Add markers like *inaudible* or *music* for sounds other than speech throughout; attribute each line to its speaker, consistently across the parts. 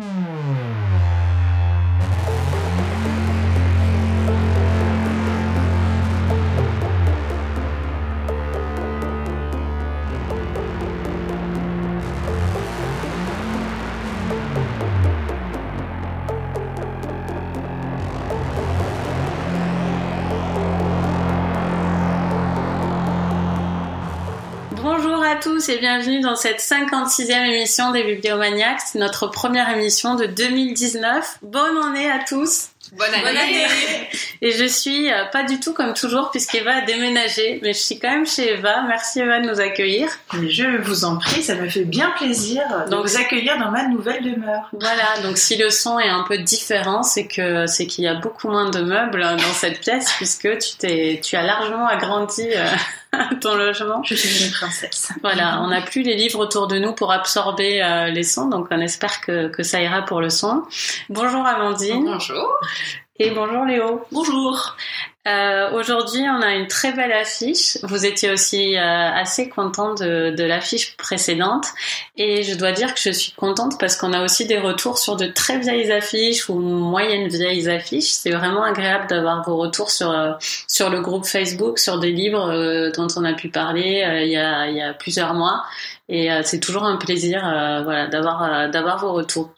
Speaker 1: Hmm. Tous et bienvenue dans cette 56e émission des Bibliomaniacs, notre première émission de 2019. Bonne année à tous
Speaker 2: Bonne année.
Speaker 1: Et je suis euh, pas du tout comme toujours puisqu'Eva a déménagé, mais je suis quand même chez Eva. Merci Eva de nous accueillir.
Speaker 3: je vous en prie, ça me fait bien plaisir de vous accueillir dans ma nouvelle demeure.
Speaker 1: Voilà, donc si le son est un peu différent, c'est que c'est qu'il y a beaucoup moins de meubles dans cette pièce puisque tu t'es tu as largement agrandi euh, *laughs* ton logement.
Speaker 3: Je suis une princesse.
Speaker 1: Voilà, on n'a plus les livres autour de nous pour absorber euh, les sons, donc on espère que, que ça ira pour le son. Bonjour Amandine.
Speaker 2: Bonjour.
Speaker 1: Et bonjour Léo.
Speaker 2: Bonjour.
Speaker 1: Euh, Aujourd'hui, on a une très belle affiche. Vous étiez aussi euh, assez content de, de l'affiche précédente. Et je dois dire que je suis contente parce qu'on a aussi des retours sur de très vieilles affiches ou moyennes vieilles affiches. C'est vraiment agréable d'avoir vos retours sur, euh, sur le groupe Facebook, sur des livres euh, dont on a pu parler il, y a, il y a plusieurs mois. Et c'est toujours un plaisir voilà, d'avoir d'avoir vos retours.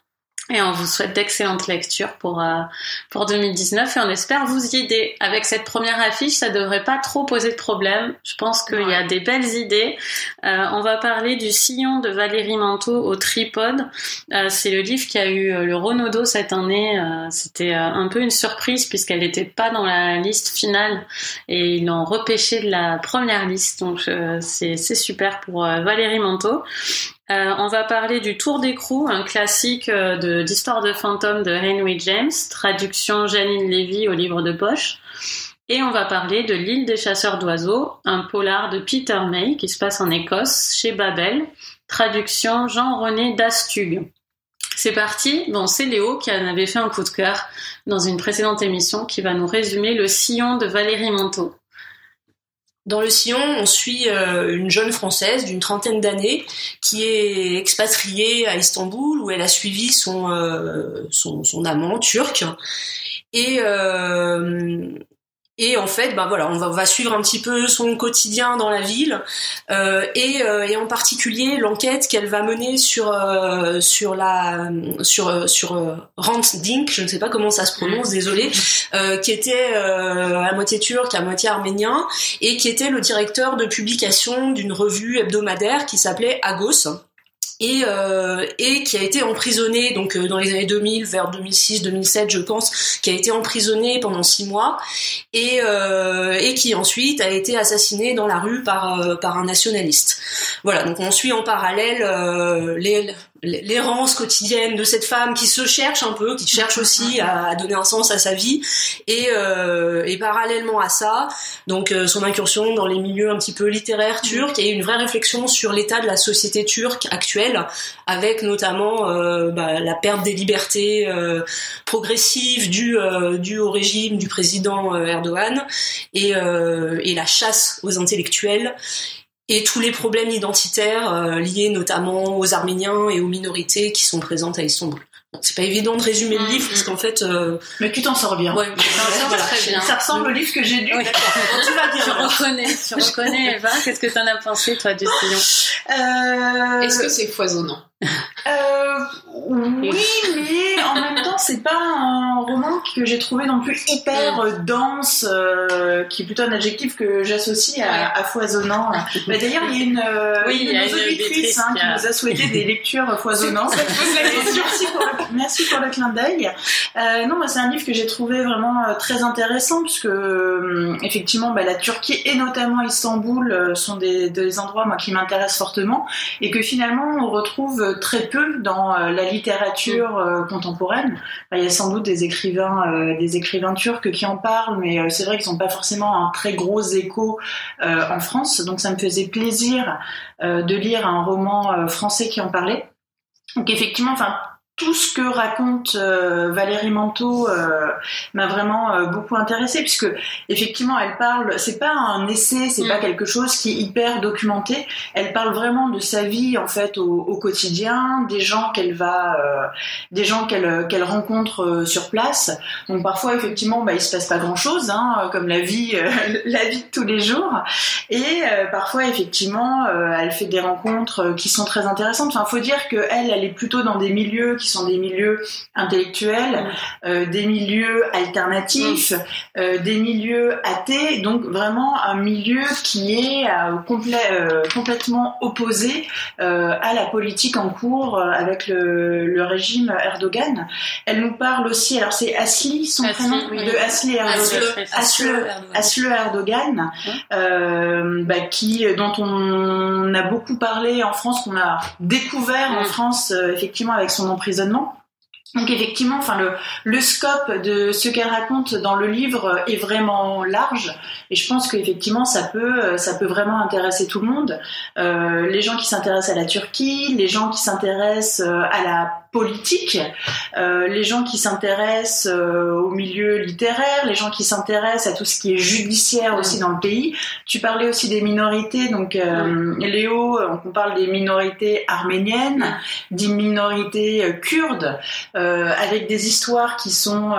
Speaker 1: Et on vous souhaite d'excellentes lectures pour euh, pour 2019 et on espère vous y aider. Avec cette première affiche, ça devrait pas trop poser de problème. Je pense qu'il y a des belles idées. Euh, on va parler du sillon de Valérie Manteau au tripode. Euh, c'est le livre qui a eu le Renaudot cette année. C'était un peu une surprise puisqu'elle n'était pas dans la liste finale et ils l'ont repêché de la première liste. Donc c'est c'est super pour Valérie Manteau. Euh, on va parler du Tour d'écrou, un classique euh, d'histoire de, fantômes de Henry James, traduction Janine Lévy au livre de poche. Et on va parler de L'île des chasseurs d'oiseaux, un polar de Peter May qui se passe en Écosse, chez Babel, traduction Jean-René Dastug. C'est parti, bon, c'est Léo qui en avait fait un coup de cœur dans une précédente émission qui va nous résumer le sillon de Valérie Monteau.
Speaker 4: Dans le sillon, on suit euh, une jeune française d'une trentaine d'années qui est expatriée à Istanbul où elle a suivi son euh, son, son, amant turc. Et euh, et en fait, bah voilà, on va, va, suivre un petit peu son quotidien dans la ville euh, et, euh, et, en particulier l'enquête qu'elle va mener sur euh, sur la sur euh, sur euh, Rant Dink, je ne sais pas comment ça se prononce, mm. désolé, *laughs* euh, qui était à moitié turc, à moitié arménien et qui était le directeur de publication d'une revue hebdomadaire qui s'appelait Agos et, euh, et qui a été emprisonné donc euh, dans les années 2000 vers 2006 2007 je pense qui a été emprisonné pendant six mois et euh, et qui ensuite a été assassiné dans la rue par euh, par un nationaliste. Voilà donc on suit en parallèle euh, les l'errance quotidienne de cette femme qui se cherche un peu, qui cherche aussi à, donner un sens à sa vie, et, euh, et parallèlement à ça, donc euh, son incursion dans les milieux un petit peu littéraires turcs et une vraie réflexion sur l'état de la société turque actuelle, avec notamment euh, bah, la perte des libertés euh, progressives due au régime du président Erdogan et, et la chasse aux intellectuels et tous les problèmes identitaires euh, liés notamment aux Arméniens et aux minorités qui sont présentes à Istanbul. c'est pas évident de résumer le mm, livre parce mm. qu'en fait. Euh...
Speaker 3: Mais tu t'en sors bien.
Speaker 1: Ouais, très bien.
Speaker 3: Ça ressemble au livre que j'ai lu.
Speaker 1: Oui. tu vas dire. Je reconnais. Tu reconnais, Eva. Qu'est-ce que t'en as pensé toi du *laughs* sillon
Speaker 2: euh... Est-ce que c'est foisonnant?
Speaker 3: Euh, oui, mais en même temps, c'est pas un roman que j'ai trouvé non plus hyper dense, euh, qui est plutôt un adjectif que j'associe à, foisonnant. Bah, D'ailleurs, il y a une, euh, oui, une, auditrice hein, qui nous a souhaité des lectures foisonnantes. *laughs* merci, pour le, merci pour le clin d'œil. Euh, non, c'est un livre que j'ai trouvé vraiment très intéressant, puisque effectivement, bah, la Turquie et notamment Istanbul sont des, des endroits moi, qui m'intéressent fortement, et que finalement, on retrouve très peu dans euh, la littérature euh, contemporaine. il y a sans doute des écrivains, euh, des écrivains turcs qui en parlent, mais c'est vrai qu'ils n'ont pas forcément un très gros écho en France. Donc ça me faisait plaisir de lire un roman français qui en parlait. Donc effectivement, enfin tout ce que raconte euh, Valérie Manteau euh, m'a vraiment euh, beaucoup intéressée puisque effectivement elle parle c'est pas un essai c'est pas mm. quelque chose qui est hyper documenté. Elle parle vraiment de sa vie en fait au, au quotidien des gens qu'elle va des gens qu'elle qu'elle rencontre sur place. Donc parfois effectivement bah il se passe pas grand chose hein, comme la vie *laughs* la vie de tous les jours. Et parfois effectivement elle fait des rencontres qui sont très intéressantes. Enfin faut dire que elle elle est plutôt dans des milieux qui sont des milieux intellectuels, euh, des milieux alternatifs, mm. euh, des milieux athées, donc vraiment un milieu qui est euh, complètement opposé à la politique en cours avec le, régime Erdogan. Elle nous parle aussi, alors c'est Asli, son prénom, de Asli Erdogan, Erdogan. Bah, qui, dont on a beaucoup parlé en France, qu'on a découvert en mm. France effectivement avec son emprisonnement donc effectivement, enfin le, le scope de ce qu'elle raconte dans le livre est vraiment large et je pense qu'effectivement ça peut ça peut vraiment intéresser tout le monde. Euh, les gens qui s'intéressent à la Turquie, les gens qui s'intéressent à la politique, euh, les gens qui s'intéressent euh, au milieu littéraire, les gens qui s'intéressent à tout ce qui est judiciaire aussi dans le pays. Tu parlais aussi des minorités, donc euh, Léo, on parle des minorités arméniennes, des minorités kurdes, avec des histoires qui sont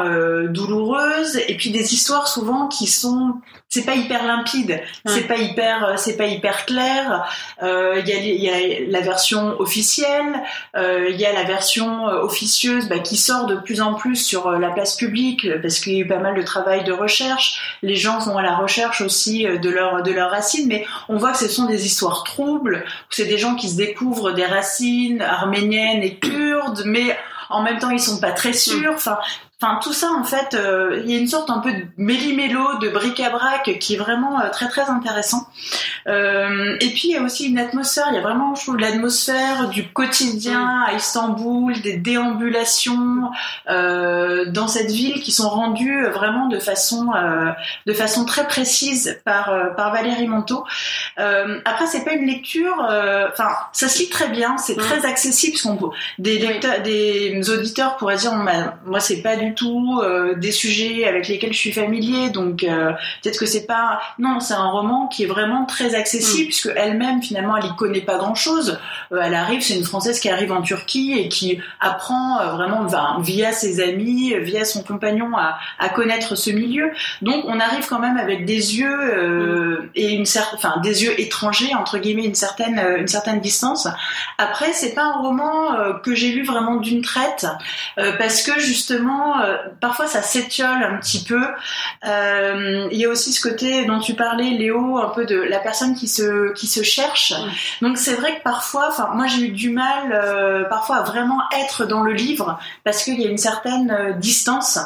Speaker 3: douloureuses et puis des histoires souvent qui sont c'est pas hyper limpide, c'est pas hyper, c'est pas hyper clair. Il y, y, a, la version officielle, il y a la version euh, officieuse bah, qui sort de plus en plus sur euh, la place publique parce qu'il y a eu pas mal de travail de recherche. Les gens vont à la recherche aussi euh, de leur de leurs racines, mais on voit que ce sont des histoires troubles. C'est des gens qui se découvrent des racines arméniennes et kurdes, mais en même temps ils sont pas très sûrs. Enfin, Enfin, tout ça, en fait, euh, il y a une sorte un peu de méli-mélo, de bric-à-brac qui est vraiment euh, très très intéressant. Euh, et puis il y a aussi une atmosphère. Il y a vraiment, je trouve, l'atmosphère du quotidien à Istanbul, des déambulations dans cette ville qui sont rendues vraiment de façon de façon très précise par par Valérie Monteau. après, c'est pas une lecture. Enfin, ça se lit très bien, c'est très accessible. Parce des lecteurs, des auditeurs pourraient dire, moi, c'est pas du tout euh, des sujets avec lesquels je suis familier, donc euh, peut-être que c'est pas. Non, c'est un roman qui est vraiment très accessible mm. puisque elle-même finalement elle y connaît pas grand-chose. Euh, elle arrive, c'est une française qui arrive en Turquie et qui apprend vraiment via ses amis, via son compagnon à, à, connaître ce milieu. Donc on arrive quand même avec des yeux et une certaine, enfin des yeux étrangers entre guillemets, une certaine une certaine distance. Après, c'est pas un roman que j'ai lu vraiment d'une traite parce que justement euh, parfois ça s'étiole un petit peu. Euh, il y a aussi ce côté dont tu parlais, Léo, un peu de la personne qui se qui se cherche. Donc c'est vrai que parfois, enfin moi j'ai eu du mal euh, parfois à vraiment être dans le livre parce qu'il y a une certaine distance.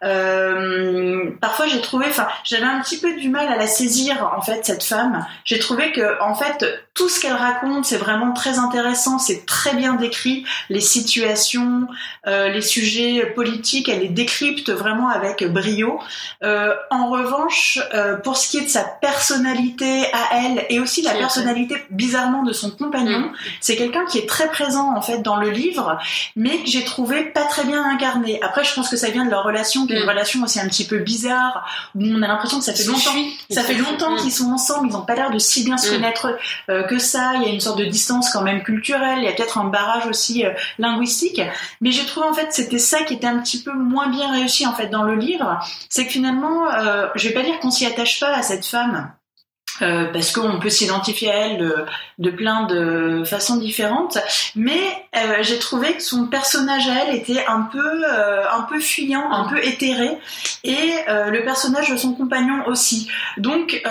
Speaker 3: parfois j'ai trouvé, enfin j'avais un petit peu du mal à la saisir en fait cette femme. J'ai trouvé que en fait tout ce qu'elle raconte c'est vraiment très intéressant, c'est très bien décrit les situations, les sujets politiques elle les décrypte vraiment avec brio. Euh, en revanche, euh, pour ce qui est de sa personnalité à elle et aussi la personnalité bizarrement de son compagnon, mm. c'est quelqu'un qui est très présent en fait dans le livre, mais que j'ai trouvé pas très bien incarné. Après, je pense que ça vient de leur relation, qui est une mm. relation aussi un petit peu bizarre, où on a l'impression que ça fait longtemps, ça fait longtemps qu'ils sont ensemble, ils ont pas l'air de si bien se mm. connaître euh, que ça. Il y a une sorte de distance quand même culturelle, il y a peut-être un barrage aussi linguistique, mais j'ai trouvé en fait c'était ça qui était un petit peu moins bien réussi en fait dans le livre, c'est que finalement, euh, je vais pas dire qu'on s'y attache pas à cette femme. Euh, parce qu'on peut s'identifier à elle de, plein de façons différentes, mais euh, j'ai trouvé que son personnage à elle était un peu, un peu fuyant, un peu éthéré, et le personnage de son compagnon aussi. Donc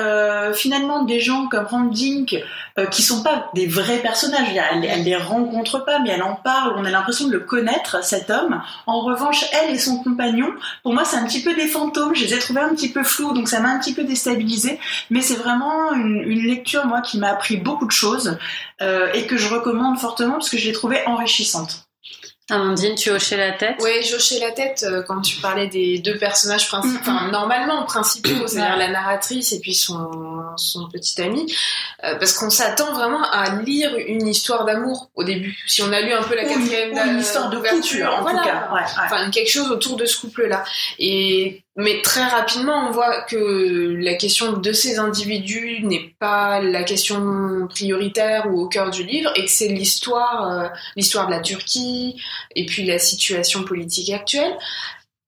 Speaker 3: finalement, des gens comme Randink euh, qui sont pas des vrais personnages. Elle, elle, les rencontre pas, mais elle en parle. On a l'impression de le connaître, cet homme. En revanche, elle et son compagnon, pour moi, c'est un petit peu des fantômes. Je les ai trouvés un petit peu flous, donc ça m'a un petit peu déstabilisé. Mais c'est vraiment une, une, lecture, moi, qui m'a appris beaucoup de choses euh, et que je recommande fortement parce que je l'ai trouvée enrichissante.
Speaker 1: Amandine, tu hochais la tête?
Speaker 2: Oui, j'hochais la tête euh, quand tu parlais des deux personnages principaux, enfin, normalement principaux, c'est-à-dire la narratrice et puis son, son petit ami, euh, parce qu'on s'attend vraiment à lire une histoire d'amour au début. Si on a lu un peu la quatrième...
Speaker 3: Ou une histoire de couple, en tout cas.
Speaker 2: Enfin, quelque chose autour de ce couple-là. Et mais très rapidement, on voit que la question de ces individus n'est pas la question prioritaire ou au cœur du livre, et que c'est l'histoire, euh, l'histoire de la Turquie, et puis la situation politique actuelle.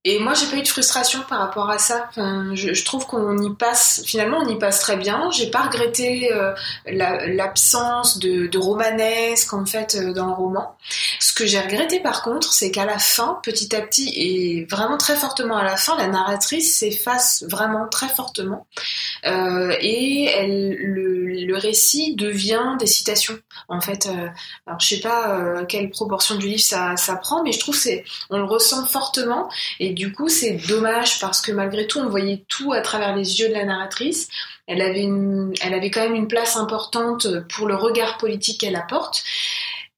Speaker 2: Et moi, j'ai pas eu de frustration par rapport à ça. Je, trouve qu'on y passe, finalement, on y passe très bien. J'ai pas regretté euh, l'absence de, de, romanesque, en fait, euh, dans le roman. Ce que j'ai regretté, par contre, c'est qu'à la fin, petit à petit, et vraiment très fortement à la fin, la narratrice s'efface vraiment très fortement. Euh, et elle, le, le, récit devient des citations. En fait, euh, alors je sais pas euh, quelle proportion du livre ça, prend, mais je trouve c'est, on le ressent fortement. Et du coup, c'est dommage parce que malgré tout, on voyait tout à travers les yeux de la narratrice. Elle avait, elle avait quand même une place importante pour le regard politique qu'elle apporte.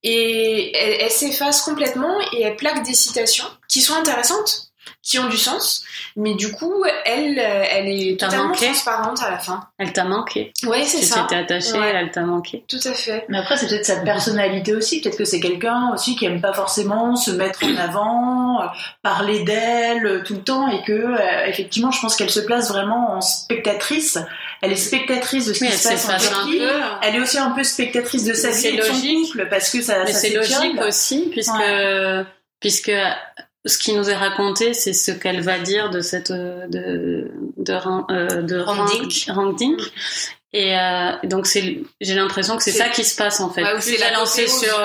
Speaker 2: Et elle s'efface complètement et elle plaque des citations qui sont intéressantes, qui ont du sens, mais du coup, elle, elle est totalement transparente à la fin.
Speaker 1: Elle t'a manqué.
Speaker 2: Ouais, c'est ça.
Speaker 1: Tu t'étais attachée, elle t'a manqué.
Speaker 2: Tout à fait.
Speaker 3: Mais après, c'est peut-être sa personnalité aussi. Peut-être que c'est quelqu'un aussi qui aime pas forcément se mettre en avant, euh, parler d'elle euh, tout le temps, et que euh, effectivement, je pense qu'elle se place vraiment en spectatrice. Elle est spectatrice de ce qui se passe en Turquie. Elle est aussi un peu spectatrice de sa vie, de son couple, parce que ça.
Speaker 1: Mais c'est logique aussi, puisque puisque ce qui nous est raconté, c'est ce qu'elle va dire de cette de de de, de Rangdink. Et euh, donc c'est, j'ai l'impression que c'est ça qui se passe en fait.
Speaker 2: Ouais,
Speaker 1: plus elle lancée sur,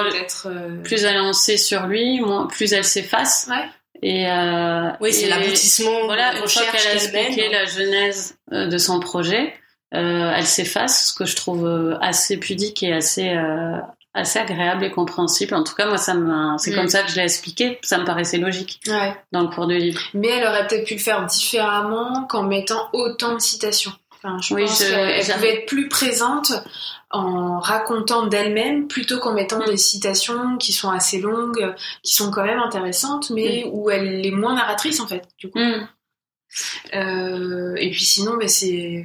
Speaker 1: euh... plus elle sur lui, moins, plus elle s'efface.
Speaker 2: Ouais.
Speaker 1: Et euh,
Speaker 4: oui, c'est l'aboutissement.
Speaker 1: Voilà, une fois qu'elle a expliqué la genèse euh, de son projet, euh, elle s'efface, ce que je trouve euh, assez pudique et assez assez agréable et compréhensible. En tout cas, moi, ça c'est comme mm. ça que je l'ai expliqué. Ça me paraissait logique
Speaker 2: ouais.
Speaker 1: dans le cours du livre.
Speaker 2: Mais elle aurait peut-être pu le faire différemment qu'en mettant autant de citations. Enfin, je oui, pense qu'elle pouvait être plus présente en racontant d'elle-même plutôt qu'en mettant mm. des citations qui sont assez longues, qui sont quand même intéressantes, mais mm. où elle est moins narratrice en fait. Du coup. Euh, et puis sinon, c'est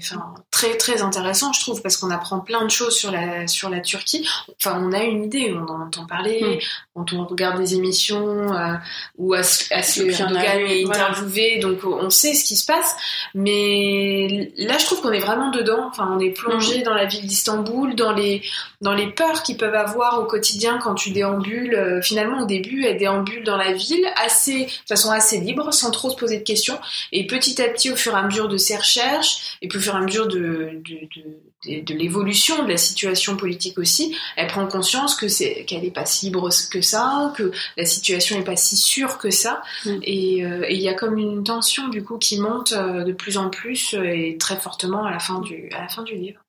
Speaker 2: très très intéressant, je trouve, parce qu'on apprend plein de choses sur la sur la Turquie. Enfin, on a une idée, on en entend parler mm. Quand on regarde des émissions euh, où Asli Erdogan est interviewé, donc on sait ce qui se passe. Mais là, je trouve qu'on est vraiment dedans. Enfin, on est plongé mm. dans la ville d'Istanbul, dans les dans les peurs qu'ils peuvent avoir au quotidien quand tu déambules. Euh, finalement, au début, elle déambule dans la ville assez de façon assez libre, sans trop se poser de questions, et petit à petit, au fur et à mesure de ses recherches, et puis au fur et à mesure de, de, de, de l'évolution de la situation politique aussi, elle prend conscience que c'est qu'elle n'est pas si libre que ça, que la situation n'est pas si sûre que ça, mm. euh, et il y a comme une tension du coup qui monte euh, de plus en plus euh, et très fortement à la fin du, à la fin du livre.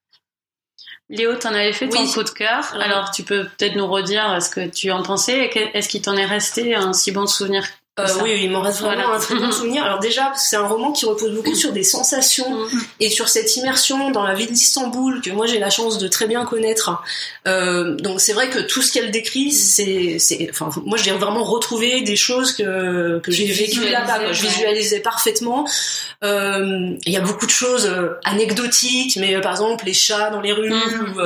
Speaker 1: Léo, t'en avais fait ton coup de cœur. Alors, tu peux peut-être nous redire ce que tu en pensais. Est-ce qu'il t'en est resté un si bon souvenir
Speaker 4: euh, oui, il m'en reste vraiment un très bon souvenir. Alors déjà, c'est un roman qui repose beaucoup sur des sensations mm. et sur cette immersion dans la ville d'Istanbul que moi j'ai la chance de très bien connaître. Euh, donc c'est vrai que tout ce qu'elle décrit, c'est, c'est, enfin, moi j'ai vraiment retrouvé des choses que que j'ai vécues là-bas. Je visualisais parfaitement. Euh, il y a beaucoup de choses anecdotiques, mais par exemple les chats dans les rues mm.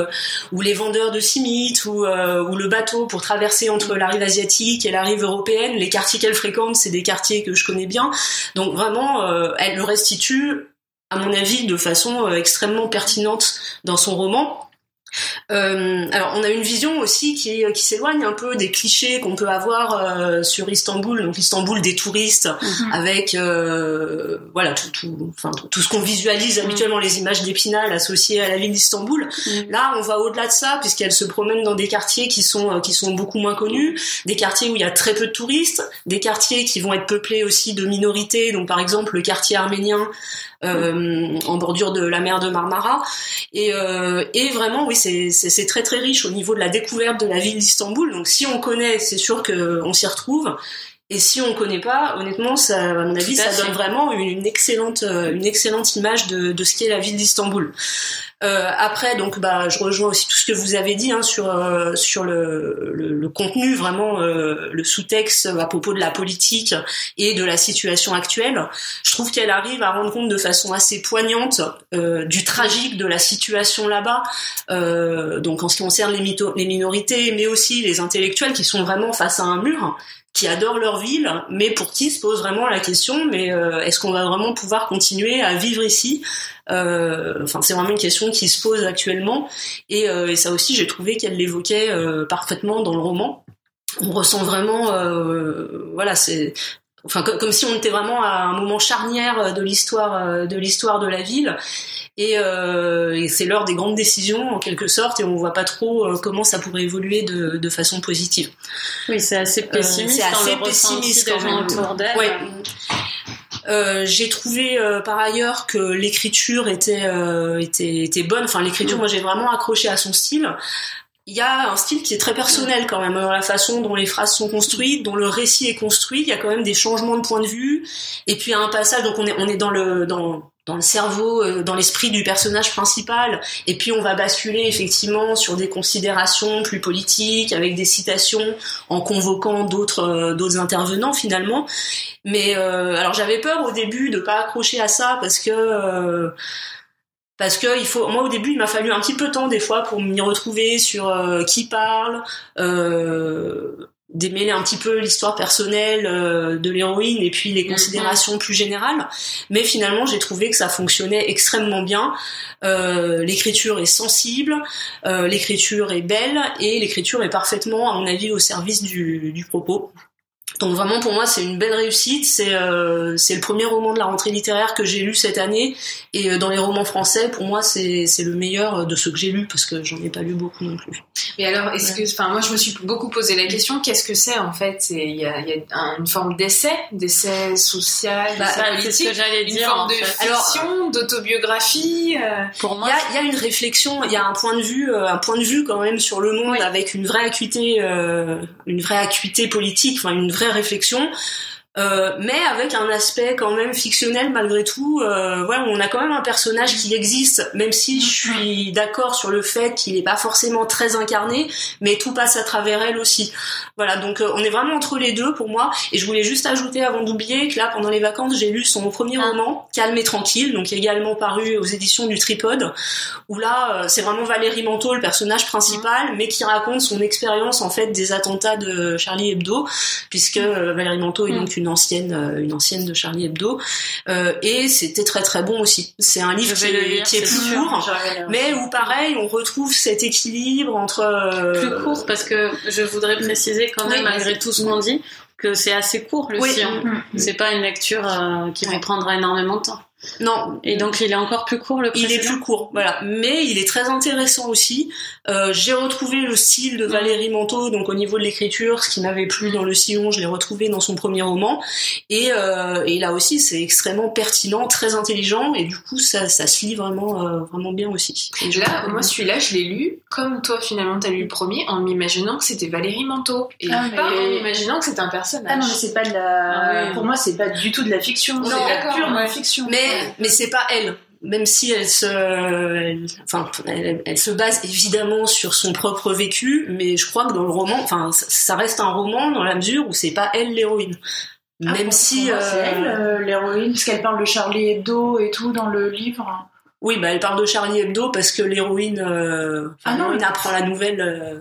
Speaker 4: ou, ou, les vendeurs de cimites ou, ou le bateau pour traverser entre la rive asiatique et la rive européenne, les quartiers qu'elle fréquente c'est des quartiers que je connais bien. Donc vraiment, euh, elle le restitue, à mon avis, de façon euh, extrêmement pertinente dans son roman. Euh, alors on a une vision aussi qui, qui s'éloigne un peu des clichés qu'on peut avoir euh, sur Istanbul, donc Istanbul des touristes, mhm. avec euh, voilà tout, tout, enfin, tout ce qu'on visualise mhm. habituellement, les images d'Épinal associées à la ville d'Istanbul. Mhm. Là, on va au-delà de ça puisqu'elle se promène dans des quartiers qui sont qui sont beaucoup moins connus, des quartiers où il y a très peu de touristes, des quartiers qui vont être peuplés aussi de minorités, donc par exemple le quartier arménien euh, en bordure de la mer de Marmara. Et, euh, et vraiment, oui, c'est très très riche au niveau de la découverte de la ville d'Istanbul. Donc si on connaît, c'est sûr qu'on s'y retrouve. Et si on connaît pas, honnêtement, ça, à mon avis, ça donne vraiment une, excellente, une excellente image de, de ce qu'est la ville d'Istanbul. Euh, après, donc, bah, je rejoins aussi tout ce que vous avez dit hein, sur euh, sur le, le, contenu, vraiment euh, le sous-texte à propos de la politique et de la situation actuelle. Je trouve qu'elle arrive à rendre compte de façon assez poignante du tragique de la situation là-bas. donc, en ce qui concerne les, les minorités, mais aussi les intellectuels qui sont vraiment face à un mur qui adorent leur ville, mais pour qui se pose vraiment la question, mais est-ce qu'on va vraiment pouvoir continuer à vivre ici? Euh, enfin, c'est vraiment une question qui se pose actuellement. Et, euh, et ça aussi, j'ai trouvé qu'elle l'évoquait euh, parfaitement dans le roman. On ressent vraiment, voilà, c'est enfin comme, si on était vraiment à un moment charnière de l'histoire de l'histoire de la ville et, euh, et c'est l'heure des grandes décisions en quelque sorte et on voit pas trop comment ça pourrait évoluer de, de façon positive.
Speaker 1: Oui, c'est assez pessimiste.
Speaker 4: c'est assez pessimiste quand même. Autour d'elle. Ouais. Euh, j'ai trouvé euh, par ailleurs que l'écriture était, euh, était, était bonne. Enfin, l'écriture, moi, j'ai vraiment accroché à son style. Il y a un style qui est très personnel quand même dans la façon dont les phrases sont construites, dont le récit est construit. Il y a quand même des changements de point de vue. Et puis il y a un passage, donc on est on est dans le dans le cerveau, euh, dans l'esprit du personnage principal, et puis on va basculer effectivement sur des considérations plus politiques, avec des citations, en convoquant d'autres euh, d'autres intervenants finalement. Mais euh, alors j'avais peur au début de pas accrocher à ça parce que parce que il faut moi au début il m'a fallu un petit peu de temps des fois pour m'y retrouver sur qui parle euh, démêler un petit peu l'histoire personnelle euh, de l'héroïne et puis les mm-hmm. considérations plus générales. Mais finalement, j'ai trouvé que ça fonctionnait extrêmement bien. Euh, l'écriture est sensible, euh, l'écriture est belle et l'écriture est parfaitement, à mon avis, au service du, du propos. Donc vraiment pour moi c'est une belle réussite. C'est euh, c'est le premier roman de la rentrée littéraire que j'ai lu cette année et euh, dans les romans français pour moi c'est c'est le meilleur de ceux que j'ai lus parce que j'en ai pas lu beaucoup non plus.
Speaker 2: Mais alors est-ce que enfin moi je me suis beaucoup posé la question qu'est-ce que c'est en fait? C'est il y a, y a une forme d'essai, d'essai social, bah,
Speaker 1: C'est ce que j'allais dire.
Speaker 2: Une forme de fiction, d'autobiographie. Euh...
Speaker 4: Pour moi il y a, y a une réflexion, il y a un point de vue euh, un point de vue quand même sur le monde avec une vraie acuité une vraie acuité politique, enfin une vraie réflexion euh, mais avec un aspect quand même fictionnel malgré tout. Euh, voilà, on a quand même un personnage qui existe, même si je suis d'accord sur le fait qu'il n'est pas forcément très incarné, mais tout passe à travers elle aussi. Voilà, donc euh, on est vraiment entre les deux pour moi. Et je voulais juste ajouter avant d'oublier que là, pendant les vacances, j'ai lu son premier ah. roman, Calme et tranquille, donc également paru aux éditions du Tripode, où là, euh, c'est vraiment Valérie Manteau, le personnage principal, mais qui raconte son expérience en fait des attentats de Charlie Hebdo, puisque Valérie Manteau est donc une une ancienne, euh, une ancienne de Charlie Hebdo, euh, et c'était très très bon aussi. C'est un livre qui, est, plus court, mais où pareil, on retrouve cet équilibre entre
Speaker 1: euh, plus court parce que je voudrais préciser quand même malgré tout ce qu'on dit que c'est assez court le oui. Mm. C'est pas une lecture qui vous prendra énormément de temps.
Speaker 4: Non.
Speaker 1: Et donc il est encore plus court le précédent.
Speaker 4: Il est plus court, voilà. Mais il est très intéressant aussi. Euh, j'ai retrouvé le style de Valérie Manteau, donc au niveau de l'écriture, ce qui m'avait plu dans Le Sillon, je l'ai retrouvé dans son premier roman. Et, euh, et là aussi, c'est extrêmement pertinent, très intelligent, et du coup, ça, ça se lit vraiment, euh, vraiment bien aussi.
Speaker 2: Et là, moi, celui-là, je l'ai lu comme toi, finalement, t'as lu le premier, en m'imaginant que c'était Valérie Manteau, et ah, pas en m'imaginant que c'était un personnage.
Speaker 3: Ah non, mais c'est pas de la. Ah pour moi, c'est pas du tout de la fiction. C'est la pure fiction.
Speaker 4: Mais mais c'est pas elle même si elle se, enfin, elle, se base évidemment sur son propre vécu, mais je crois que dans le roman, enfin, ça reste un roman dans la mesure où c'est pas elle l'héroïne.
Speaker 3: Ah, même si c'est euh, elle euh, l'héroïne, parce qu'elle parle de Charlie Hebdo et tout dans le livre.
Speaker 4: Oui, bah elle parle de Charlie Hebdo parce que l'héroïne, euh, ah non, apprend la nouvelle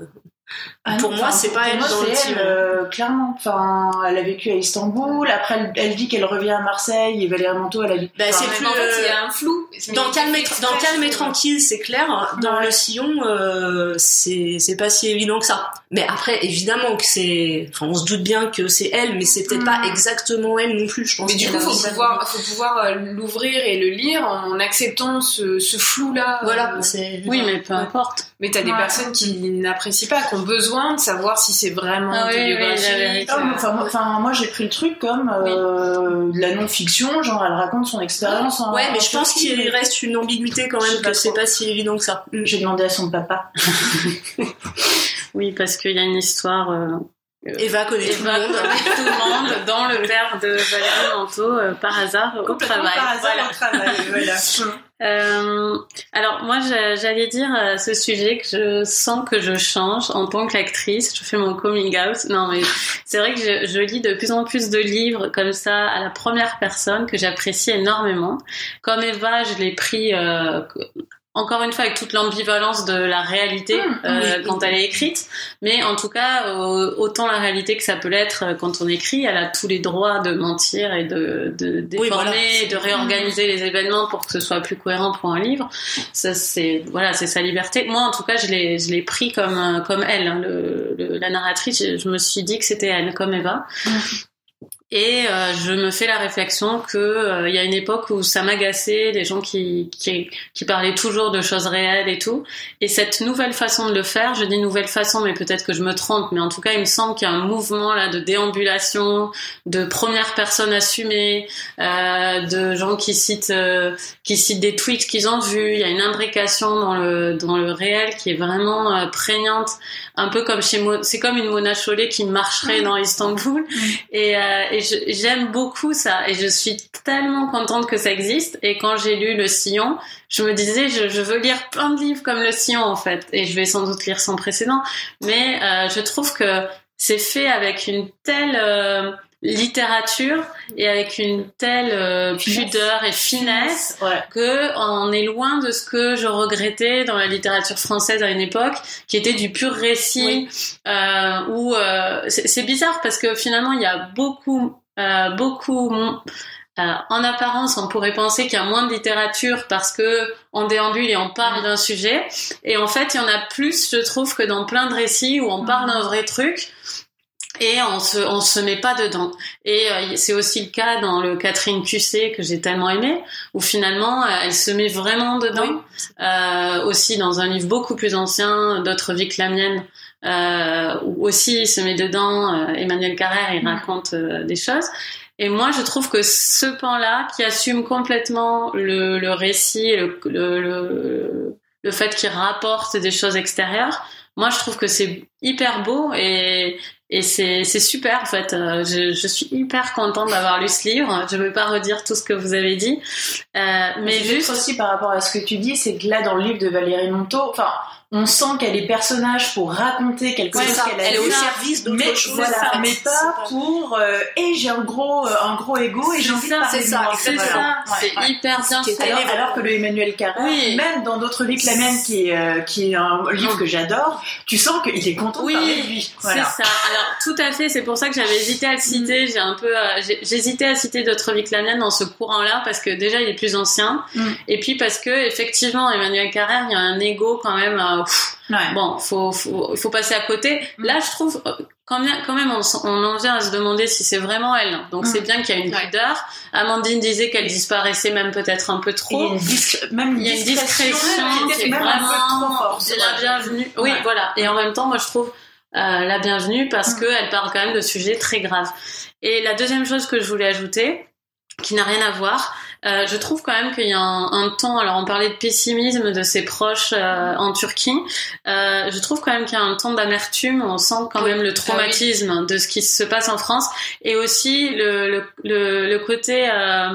Speaker 3: ah pour moi, c'est pas elle dans le euh, clairement. Enfin, elle a vécu à Istanbul. Après, elle, dit qu'elle revient à Marseille et Valérie Manteau, elle a vécu.
Speaker 2: Bah, c'est plus. En fait, il y a un flou.
Speaker 4: Dans Calme, et, dans Calme et tranquille, c'est clair. Dans le sillon, euh, c'est c'est pas si évident que ça. Mais après, évidemment que c'est. Enfin, on se doute bien que c'est elle, mais c'est peut-être pas mm. exactement elle non plus. Je pense.
Speaker 2: Mais du coup, faut pouvoir, faut pouvoir euh, l'ouvrir et le lire en acceptant ce, ce flou-là.
Speaker 4: Voilà.
Speaker 1: Oui, mais peu importe.
Speaker 2: Mais t'as des personnes qui n'apprécient pas, qui ont besoin de savoir si c'est vraiment ah,
Speaker 3: oui, enfin, moi, j'ai pris le truc comme euh, de la non-fiction, genre elle raconte son expérience.
Speaker 4: ouais, mais je pense qu'il reste une ambiguïté quand même que c'est pas si évident que ça.
Speaker 3: J'ai demandé à son papa. *laughs*
Speaker 1: oui, parce qu'il y a une histoire. Euh,
Speaker 4: Eva connaît tout, le monde.
Speaker 1: tout le monde le père de Valérie Manteau euh, par hasard au travail.
Speaker 3: Par hasard au travail, voilà. *laughs*
Speaker 1: Euh, alors moi j'allais dire à ce sujet que je sens que je change en tant qu'actrice. Je fais mon coming out. Non mais c'est vrai que je, je, lis de plus en plus de livres comme ça à la première personne que j'apprécie énormément. Comme Eva, je l'ai pris euh, encore une fois avec toute l'ambivalence de la réalité mmh, euh, quand elle est écrite, mais en tout cas autant la réalité que ça peut l'être euh, quand on écrit, elle a tous les droits de mentir et de, de déformer, de réorganiser les événements pour que ce soit plus cohérent pour un livre. Ça c'est voilà c'est sa liberté. Moi en tout cas je l'ai je l'ai pris comme euh, comme elle, hein, le, la narratrice. Je, me suis dit que c'était elle comme Eva. Mmh. Et euh, je me fais la réflexion que euh, il y a une époque où ça m'agaçait, des gens qui, qui, qui parlaient toujours de choses réelles et tout. Et cette nouvelle façon de le faire, je dis nouvelle façon, mais peut-être que je me trompe, mais en tout cas, il me semble qu'il y a un mouvement là de déambulation, de première personne assumée, euh, de gens qui citent euh, qui citent des tweets qu'ils ont vus. Il y a une imbrication dans le dans le réel qui est vraiment euh, prégnante, un peu comme chez Mo c'est comme une Mona Chollet qui marcherait dans Istanbul. Et, et j'aime beaucoup ça et je suis tellement contente que ça existe. Et quand j'ai lu Le Sillon, je me disais, je, veux lire plein de livres comme Le Sillon en fait. Et je vais sans doute lire son précédent. Mais euh, je trouve que c'est fait avec une telle euh, littérature et avec une telle euh, pudeur et finesse que on est loin de ce que je regrettais dans la littérature française à une époque qui était du pur récit euh, où euh, c'est bizarre parce que finalement il y a beaucoup euh, beaucoup euh, en apparence, on pourrait penser qu'il y a moins de littérature parce que on déambule et on parle d'un sujet. Et en fait, il y en a plus, je trouve, que dans plein de récits où on parle d'un vrai truc et on se on se met pas dedans. Et euh, c'est aussi le cas dans le Catherine Cusset que j'ai tellement aimé, où finalement elle se met vraiment dedans. Euh, aussi dans un livre beaucoup plus ancien, d'autres vies que la mienne, euh, où aussi il se met dedans. Euh, Emmanuel Carrère, il raconte euh, des choses. Et moi, je trouve que ce pan-là, qui assume complètement le, le récit, le, le, le fait qu'il rapporte des choses extérieures, moi, je trouve que c'est hyper beau et, et c'est, c'est super en fait. Je, je suis hyper contente d'avoir lu ce livre. Je ne vais pas redire tout ce que vous avez dit, euh, mais juste
Speaker 3: aussi par rapport à ce que tu dis, c'est que là dans le livre de Valérie Monteau, enfin on sent qu'elle est personnage pour raconter quelque chose qu'elle a
Speaker 4: elle est au service d'autre
Speaker 3: mais,
Speaker 4: chose
Speaker 3: voilà, mais pas pour euh, et j'ai un gros euh, un gros ego et j'ai envie de parler
Speaker 1: c'est ça c'est ça. C'est hyper bien
Speaker 3: fait. alors, alors, que le Emmanuel Carrère oui. même dans d'autres livres la même qui est euh, qui est un livre que j'adore tu sens qu'il est content
Speaker 1: oui,
Speaker 3: de parler de lui
Speaker 1: voilà. c'est ça alors tout à fait c'est pour ça que j'avais hésité à le citer mm. j'ai un peu euh, j'ai hésité à citer d'autres vies que la mienne dans ce courant là parce que déjà il est plus ancien mm. et puis parce que effectivement Emmanuel Carrère il y a un ego quand même euh, Ouais. Bon, faut, faut, faut passer à côté. Mm. Là, je trouve euh, quand même, quand même on, on en vient à se demander si c'est vraiment elle. Donc c'est mm. bien qu'il y a une pudeur. Amandine disait qu'elle disparaissait même peut-être un peu trop.
Speaker 3: Il y a une, même
Speaker 1: il y a une discrétion qui est vraiment la bienvenue. Oui, voilà. Et en même temps, moi, je trouve euh, la bienvenue parce mm. qu'elle parle quand même de sujets très graves. Et la deuxième chose que je voulais ajouter, qui n'a rien à voir, euh, je trouve quand même qu'il y a un, un, temps, alors on parlait de pessimisme de ses proches euh, en Turquie, euh, je trouve quand même qu'il y a un temps d'amertume, on sent quand même le traumatisme ah oui. de ce qui se passe en France, et aussi le, le, le, le côté... Euh,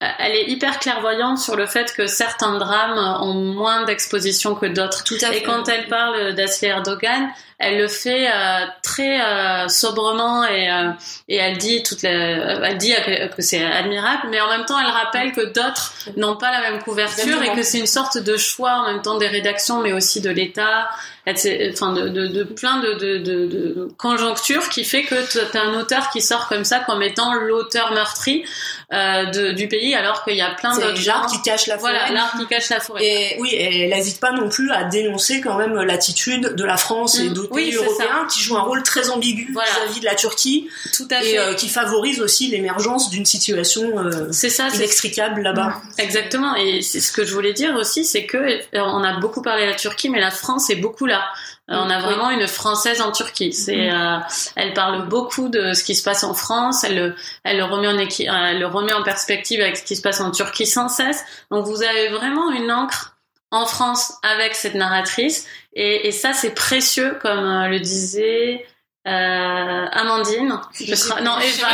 Speaker 1: elle est hyper clairvoyante sur le fait que certains drames ont moins d'exposition que d'autres. Et quand elle parle d'Asli Erdogan, elle le fait euh, très euh, sobrement et, euh, et elle dit toute la, elle dit que, que c'est admirable, mais en même temps elle rappelle que d'autres n'ont pas la même couverture et que c'est une sorte de choix en même temps des rédactions, mais aussi de l'État, enfin de, de, de plein de, de, de, conjonctures qui fait que tu as un auteur qui sort comme ça comme étant l'auteur meurtri euh, de, du pays, alors qu'il y a plein d'autres
Speaker 4: gens qui cache la forêt.
Speaker 1: Voilà, l'art qui cache la forêt.
Speaker 4: Et oui, et elle n'hésite pas non plus à dénoncer quand même l'attitude de la France et d'autres pays européens qui jouent un rôle très ambigu
Speaker 1: voilà.
Speaker 4: vis-à-vis de la Turquie
Speaker 1: Tout à
Speaker 4: et
Speaker 1: fait.
Speaker 4: Euh, qui favorise aussi l'émergence d'une situation euh,
Speaker 1: c'est ça,
Speaker 4: inextricable là-bas.
Speaker 1: Exactement. Et c'est ce que je voulais dire aussi, c'est que euh, on a beaucoup parlé de la Turquie, mais la France est beaucoup là. Euh, on a vraiment une française en Turquie. C'est, euh, elle parle beaucoup de ce qui se passe en France. Elle le, elle le remet en équi, elle le remet en perspective avec ce qui se passe en Turquie sans cesse. Donc vous avez vraiment une encre en France avec cette narratrice. Et, et ça, c'est précieux, comme euh, le disait euh, Amandine, je non Eva,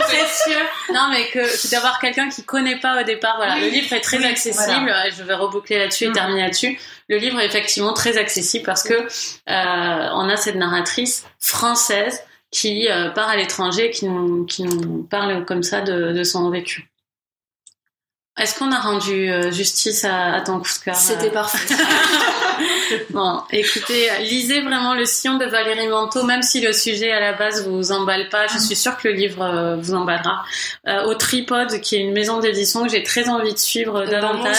Speaker 1: précieux. Non mais que d'avoir quelqu'un qui connaît pas au départ. Voilà, le livre est très
Speaker 3: oui,
Speaker 1: accessible. Je vais reboucler là-dessus et
Speaker 3: Mm.
Speaker 1: terminer là-dessus. Le livre est effectivement très accessible parce que euh, on a cette narratrice française qui euh, part à l'étranger, qui nous qui nous parle comme ça de, de son vécu. Est-ce qu'on a rendu justice à, à ton coup de cœur
Speaker 4: C'était parfait. *laughs* *laughs*
Speaker 1: Bon, écoutez, lisez vraiment le sillon de Valérie Manteau, même si le sujet à la base vous emballe pas. Je suis sûre que le livre euh, vous emballera. Euh, au Tripod, qui est une maison d'édition que j'ai très envie de suivre davantage.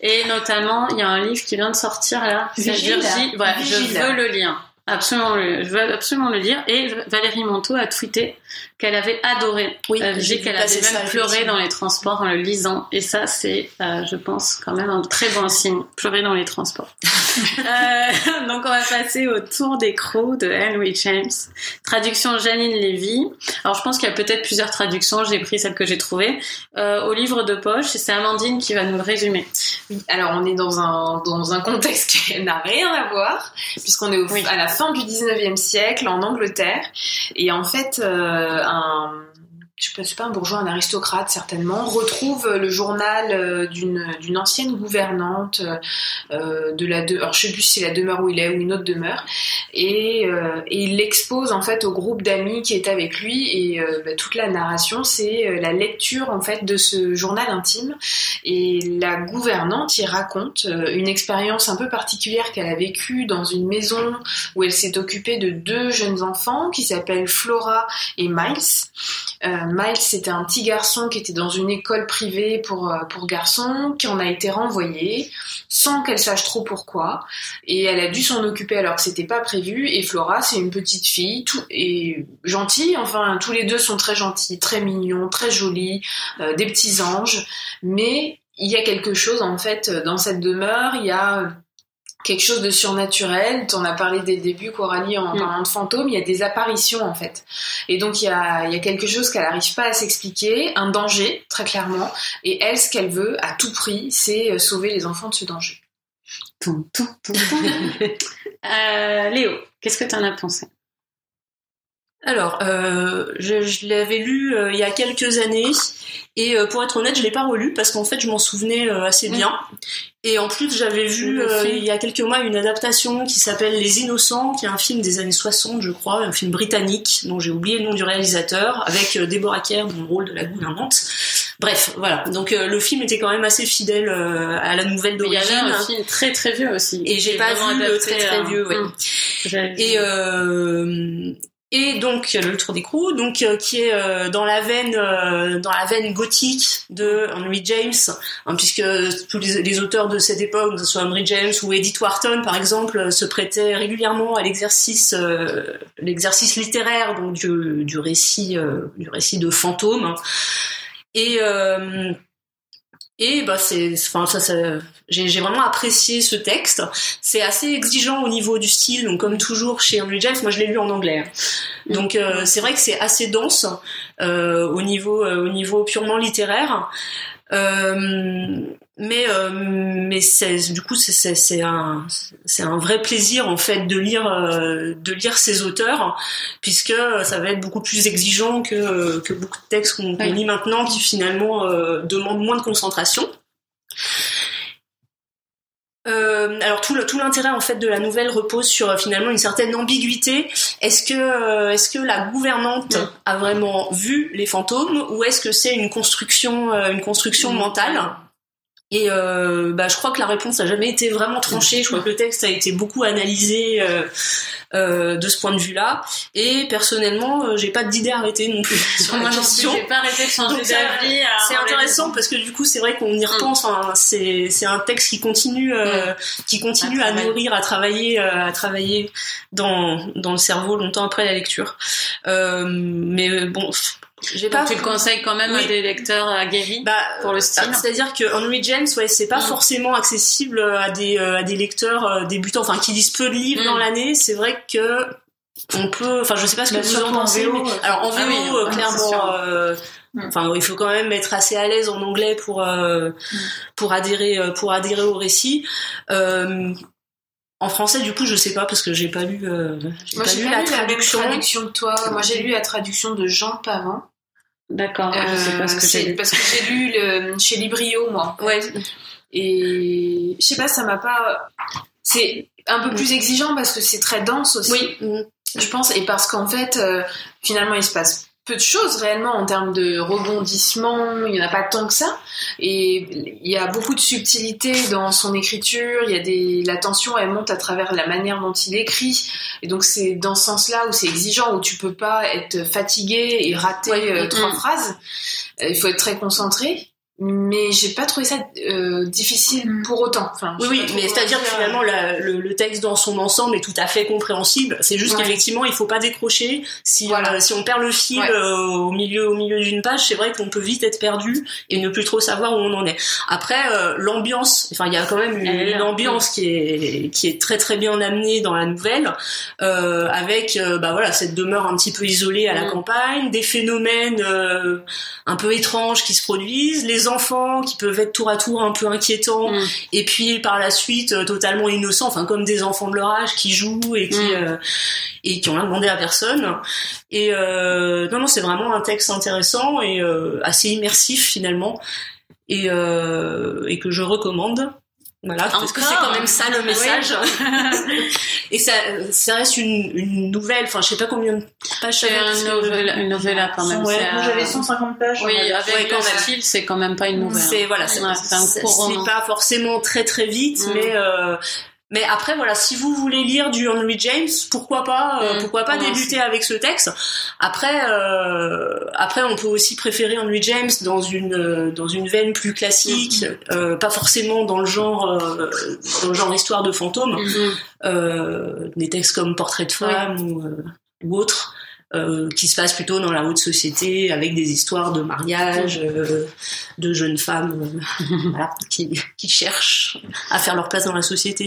Speaker 1: Et notamment, il y a un livre qui vient de sortir là. C'est
Speaker 3: Vigile.
Speaker 1: Virgile. Voilà, je veux le lire. Absolument, je veux absolument le lire. Et Valérie Manteau a tweeté qu'elle avait adoré
Speaker 4: Oui,
Speaker 1: euh,
Speaker 4: j'ai
Speaker 1: qu'elle avait même pleuré dans les transports en le lisant. Et ça, c'est, euh, je pense, quand même un très bon signe. Pleurer dans les transports. *laughs* Euh, donc on va passer au tour des crocs de Henry James. Traduction Janine Lévy. Alors je pense qu'il y a peut-être plusieurs traductions, j'ai pris celle que j'ai trouvée. Euh, au livre de poche, et c'est Amandine qui va nous le résumer.
Speaker 2: Oui, alors on est dans un, dans un contexte *laughs* qui n'a rien à voir, puisqu'on est au-
Speaker 1: Oui.
Speaker 2: à la fin du 19e siècle en Angleterre, et en fait, euh, un, je pas, c'est pas un bourgeois, un aristocrate certainement, retrouve le journal euh, d'une ancienne gouvernante euh, de la de, alors je sais plus si c'est la demeure où il est ou une autre demeure, et, euh, il l'expose en fait au groupe d'amis qui est avec lui, et bah, toute la narration c'est la lecture en fait de ce journal intime et la gouvernante y raconte une expérience un peu particulière qu'elle a vécue dans une maison où elle s'est occupée de deux jeunes enfants qui s'appellent Flora et Miles. Euh, Miles, c'était un petit garçon qui était dans une école privée pour, euh, pour garçons, qui en a été renvoyé sans qu'elle sache trop pourquoi. Et elle a dû s'en occuper alors que c'était pas prévu. Et Flora, c'est une petite fille, tout, et gentille. Enfin, tous les deux sont très gentils, très mignons, très jolis, euh, des petits anges. Mais il y a quelque chose en fait dans cette demeure. Il y a euh, quelque chose de surnaturel. Tu en as parlé dès le début, Coralie, en
Speaker 1: Mm.
Speaker 2: parlant de fantômes. Il y a des apparitions en fait. Et donc il y a, il y a quelque chose qu'elle n'arrive pas à s'expliquer, un danger très clairement. Et elle, ce qu'elle veut à tout prix, c'est euh, sauver les enfants de ce danger.
Speaker 1: Toum, toum. *laughs* Euh, Léo, qu'est-ce que tu en as pensé?
Speaker 4: Alors, euh, je, je l'avais lu euh, il y a quelques années et euh, pour être honnête, je l'ai pas relu parce qu'en fait, je m'en souvenais euh, assez bien. Et en plus, j'avais vu euh, il y a quelques mois une adaptation qui s'appelle Les Innocents, qui est un film des années 60, je crois, un film britannique dont j'ai oublié le nom du réalisateur, avec euh, Deborah Kerr dans le rôle de la gouvernante. Bref, voilà. Donc euh, le film était quand même assez fidèle euh, à la nouvelle
Speaker 1: Il y
Speaker 4: d'origine.
Speaker 1: un film très très vieux aussi.
Speaker 4: Et j'ai pas vu le très vieux, ouais.
Speaker 1: Vu.
Speaker 4: Et et donc le tour d'écrou, donc euh, qui est euh, dans la veine euh, dans la veine gothique de Henry James, hein, puisque tous les, auteurs de cette époque, que ce soit Henry James ou Edith Wharton par exemple, se prêtaient régulièrement à l'exercice l'exercice littéraire du, du récit du récit de fantômes. Et euh, et bah c'est enfin ça, ça j'ai vraiment apprécié ce texte. C'est assez exigeant au niveau du style donc comme toujours chez Henry James moi je l'ai lu en anglais. Donc euh, c'est vrai que c'est assez dense euh, au niveau euh, au niveau purement littéraire. Euh, mais euh, mais c'est du coup c'est c'est un c'est un vrai plaisir en fait de lire euh, de lire ces auteurs puisque ça va être beaucoup plus exigeant que que beaucoup de textes qu'on
Speaker 1: Oui.
Speaker 4: lit maintenant qui finalement euh, demandent moins de concentration euh, alors tout le- tout l'intérêt en fait de la nouvelle repose sur euh, finalement une certaine ambiguïté. Est-ce que euh, est-ce que la gouvernante a vraiment vu les fantômes ou est-ce que c'est une construction euh, une construction
Speaker 1: Mm.
Speaker 4: mentale? Et euh, bah, je crois que la réponse n'a jamais été vraiment tranchée. Je crois que le texte a été beaucoup analysé euh, euh, de ce point de vue-là. Et personnellement, euh, j'ai pas d'idée arrêtée non plus *laughs* sur
Speaker 1: plus,
Speaker 4: question.
Speaker 1: j'ai pas arrêté de changer d'avis. à-
Speaker 4: C'est intéressant parce que du coup c'est vrai qu'on y repense. Enfin, c'est c'est un texte qui continue euh, qui continue
Speaker 1: À
Speaker 4: nourrir, à travailler, euh, à travailler dans dans le cerveau longtemps après la lecture. Euh, mais euh, bon, j'ai pas.
Speaker 1: Donc, tu le conseilles quand même
Speaker 4: Oui.
Speaker 1: à des lecteurs aguerris
Speaker 4: Bah,
Speaker 1: pour le style.
Speaker 4: C'est-à-dire que Henry James, ouais, c'est pas
Speaker 1: Mm.
Speaker 4: forcément accessible à des euh, à des lecteurs euh, débutants, enfin qui lisent peu de livres
Speaker 1: Mm.
Speaker 4: dans l'année. C'est vrai que on peut, enfin je sais pas ce que vous en
Speaker 3: en
Speaker 4: pensez, mais alors en
Speaker 1: ah
Speaker 4: VO
Speaker 1: oui,
Speaker 4: euh, clairement,
Speaker 3: Mm.
Speaker 4: enfin il faut quand même être assez à l'aise en anglais pour euh, pour adhérer pour adhérer au récit. Euh, En français, du coup, je sais pas parce que j'ai pas lu. Euh,
Speaker 2: Moi,
Speaker 4: pas
Speaker 2: j'ai
Speaker 4: lu
Speaker 2: pas
Speaker 4: la
Speaker 2: lu la
Speaker 4: traduction.
Speaker 2: traduction que toi. Moi, j'ai lu la traduction de Jean Pavin.
Speaker 1: D'accord, je sais pas ce que
Speaker 2: Euh, c'est
Speaker 1: j'ai lu.
Speaker 2: parce que j'ai lu le, chez Librio, moi.
Speaker 4: Ouais.
Speaker 2: Et je sais pas, ça m'a pas. C'est un peu plus exigeant parce que c'est très dense aussi.
Speaker 1: Oui.
Speaker 4: Mm.
Speaker 2: Je pense, et parce qu'en fait, euh, finalement, il se passe peu de choses réellement en termes de rebondissement. Il n'y en a pas tant que ça. Et il y a beaucoup de subtilité dans son écriture. Il y a des, la tension, elle monte à travers la manière dont il écrit. Et donc, c'est dans ce sens-là où c'est exigeant, où tu peux pas être fatigué et rater
Speaker 4: Ouais.
Speaker 2: euh, trois phrases. Euh, Il faut être très concentré. Mais j'ai pas trouvé ça euh, difficile
Speaker 3: Mm.
Speaker 2: pour autant. Enfin,
Speaker 4: Oui, oui, mais c'est-à-dire que
Speaker 2: dire.
Speaker 4: finalement la- le, le texte dans son ensemble est tout à fait compréhensible. C'est juste
Speaker 2: Ouais.
Speaker 4: qu'effectivement il faut pas décrocher. Si
Speaker 2: Voilà.
Speaker 4: euh, si on perd le fil
Speaker 2: Ouais.
Speaker 4: euh, au milieu au milieu d'une page, c'est vrai qu'on peut vite être perdu et ne plus trop savoir où on en est. Après euh, l'ambiance, enfin il y a quand même une, ambiance qui est qui est très très bien amenée dans la nouvelle, euh, avec euh, bah voilà cette demeure un petit peu isolée à la
Speaker 1: Mm.
Speaker 4: campagne, des phénomènes euh, un peu étranges qui se produisent, les enfants qui peuvent être tour à tour un peu inquiétants
Speaker 1: Mm.
Speaker 4: et puis par la suite euh, totalement innocents, enfin comme des enfants de leur âge qui jouent et qui
Speaker 1: Mm.
Speaker 4: euh, et qui ont rien demandé à personne. Et euh, non non c'est vraiment un texte intéressant et euh, assez immersif finalement et et que je recommande. Voilà, parce que c'est quand même ça le *laughs* message. *laughs* et ça, ça reste une, une nouvelle, enfin je sais pas combien de pages
Speaker 1: C'est une novella, une novella quand même.
Speaker 4: Ouais,
Speaker 3: Moi j'avais 150 pages.
Speaker 1: Oui, avec
Speaker 4: Ouais, quand
Speaker 1: style, c'est quand même pas une nouvelle.
Speaker 4: C'est voilà, c'est
Speaker 1: Ouais, c'est roman.
Speaker 4: pas forcément très très vite,
Speaker 1: Mm.
Speaker 4: mais euh, mais après voilà, si vous voulez lire du Henry James, pourquoi pas, euh,
Speaker 1: Mm.
Speaker 4: pourquoi pas débuter avec ce texte. Après euh, après on peut aussi préférer Henry James dans une euh, dans une veine plus classique, euh, pas forcément dans le genre euh, dans le genre histoire de fantômes,
Speaker 1: Mhm.
Speaker 4: euh, des textes comme Portrait de femme ou euh, ou autres. euh, qui se passent plutôt dans la haute société avec des histoires de mariage, euh, de jeunes femmes euh, *laughs* voilà, qui, qui cherchent à faire leur place dans la société.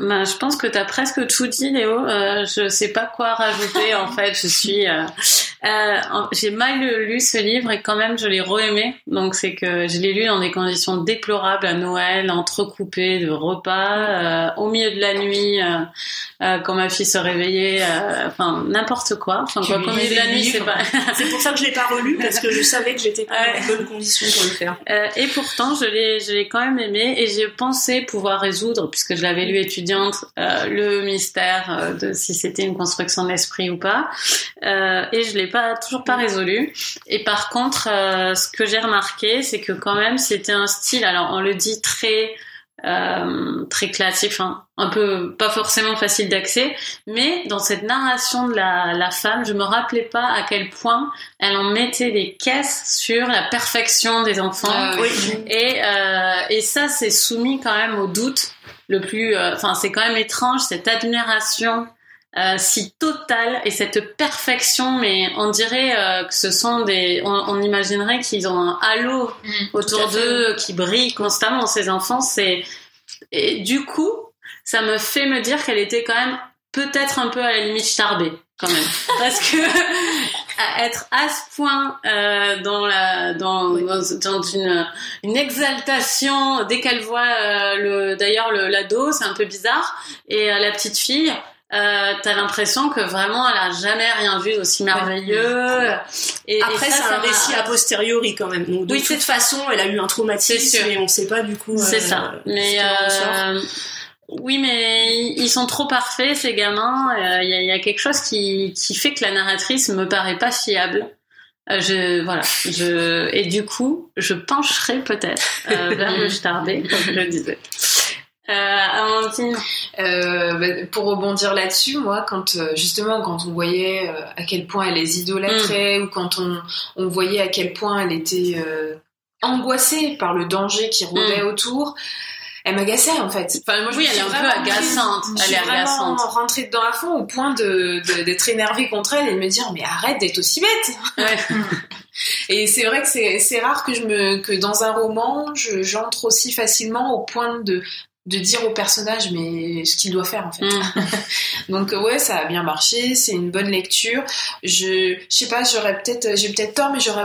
Speaker 1: Ben, je pense que tu as presque tout dit, Léo. Euh, je sais pas quoi rajouter. en fait, je suis. euh, euh, J'ai mal lu ce livre et quand même je l'ai re-aimé. Donc c'est que je l'ai lu dans des conditions déplorables à Noël, entrecoupé de repas, euh, au milieu de la nuit, quand ma fille se réveillait. Enfin n'importe quoi. Enfin quoi, qu'au milieu de la nuit, c'est pas. *laughs*
Speaker 4: C'est pour ça que je l'ai pas relu parce que je savais que j'étais pas dans les bonnes conditions pour le faire.
Speaker 1: Et pourtant, je l'ai, je l'ai quand même aimé et j'ai pensé pouvoir résoudre, puisque je l'avais lu étudiante, euh, le mystère euh, de si c'était une construction d'esprit ou pas. Euh, et je l'ai pas toujours pas résolu. Et par contre, ce que j'ai remarqué, c'est que quand même, c'était un style. Alors, on le dit très euh, très classique, enfin, un peu pas forcément facile d'accès, mais dans cette narration de la, la femme, je me rappelais pas à quel point elle en mettait des caisses sur la perfection des enfants.
Speaker 2: Ah
Speaker 4: Oui.
Speaker 1: Et, euh, et ça, c'est soumis quand même au doute le plus. euh, Enfin, c'est quand même étrange cette admiration euh, si totale et cette perfection, mais on dirait euh, que ce sont des. On, on imaginerait qu'ils ont un halo autour
Speaker 2: à fait.
Speaker 1: d'eux qui brille constamment. Ces enfants, c'est. Et du coup, ça me fait me dire qu'elle était quand même peut-être un peu à la limite starbée quand même *laughs* parce que à être à ce point euh, dans la dans, dans, dans une une exaltation dès qu'elle voit euh, le d'ailleurs le l'ado c'est un peu bizarre et euh, la petite fille euh, t'as l'impression que vraiment elle a jamais rien vu d'aussi merveilleux et,
Speaker 4: Après, c'est un récit a posteriori quand même. Donc, de
Speaker 1: Oui,
Speaker 4: toute façon, elle a eu un traumatisme et on sait pas du coup.
Speaker 1: C'est ça. Mais euh, oui, mais ils sont trop parfaits ces gamins. Euh, Il y, a, il y a quelque chose qui, qui fait que la narratrice me paraît pas fiable. Euh, je voilà. Je et du coup, je pencherai peut-être euh, *laughs* vers le Starbé, comme je le disais. Euh, Amandine,
Speaker 2: Euh, bah, pour rebondir là-dessus, moi, quand euh, justement quand on voyait euh, à quel point elle les idolâtrait ou quand on, on voyait à quel point elle était euh, angoissée par le danger qui rôdait autour, elle m'agaçait en fait. Enfin, moi, je
Speaker 1: oui, elle est un peu agaçante.
Speaker 2: Je
Speaker 1: Elle
Speaker 2: suis
Speaker 1: est
Speaker 2: vraiment
Speaker 1: agaçante.
Speaker 2: rentrée dedans à fond au point de de- d'être énervée contre elle et de me dire mais arrête d'être aussi bête.
Speaker 1: Ouais. *laughs*
Speaker 2: Et c'est vrai que c'est c'est rare que je me que dans un roman je j'entre aussi facilement au point de de dire au personnage mais ce qu'il doit faire en fait.
Speaker 1: Mm. *laughs*
Speaker 2: Donc ouais, ça a bien marché, c'est une bonne lecture. Je, je sais pas, j'aurais peut-être, j'ai peut-être tort, mais j'aurais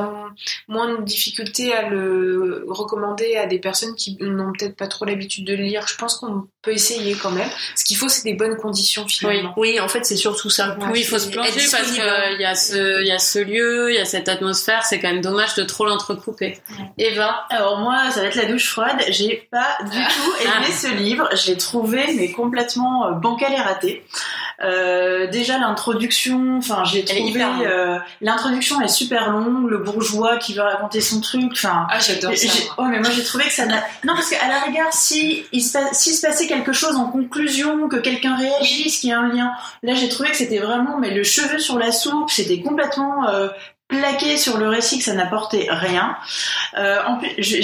Speaker 2: moins de difficulté à le recommander à des personnes qui n'ont peut-être pas trop l'habitude de lire. Je pense qu'on peut essayer quand même. Ce qu'il faut, c'est des bonnes conditions finalement.
Speaker 4: Oui, en fait, c'est surtout ça.
Speaker 1: oui, il faut se plonger parce qu'il y a ce, il y a ce lieu, il y a cette atmosphère. C'est quand même dommage de trop l'entrecouper. Eva?
Speaker 3: Alors moi, ça va être la douche froide. J'ai pas du tout aimé ce livre. Je l'ai trouvé mais complètement euh, bancal et raté. Euh, déjà l'introduction, enfin j'ai trouvé euh, l'introduction est super longue, le bourgeois qui veut raconter son truc, enfin.
Speaker 2: Ah j'adore ça.
Speaker 3: Oh mais moi j'ai trouvé que ça n'a. Non parce qu'à la rigueur si il se, s'il se passait quelque chose en conclusion, que quelqu'un réagisse, qu'il y a un lien, là j'ai trouvé que c'était vraiment mais le cheveu sur la soupe, c'était complètement euh, plaqué sur le récit que ça n'apportait rien. Euh, en plus, je,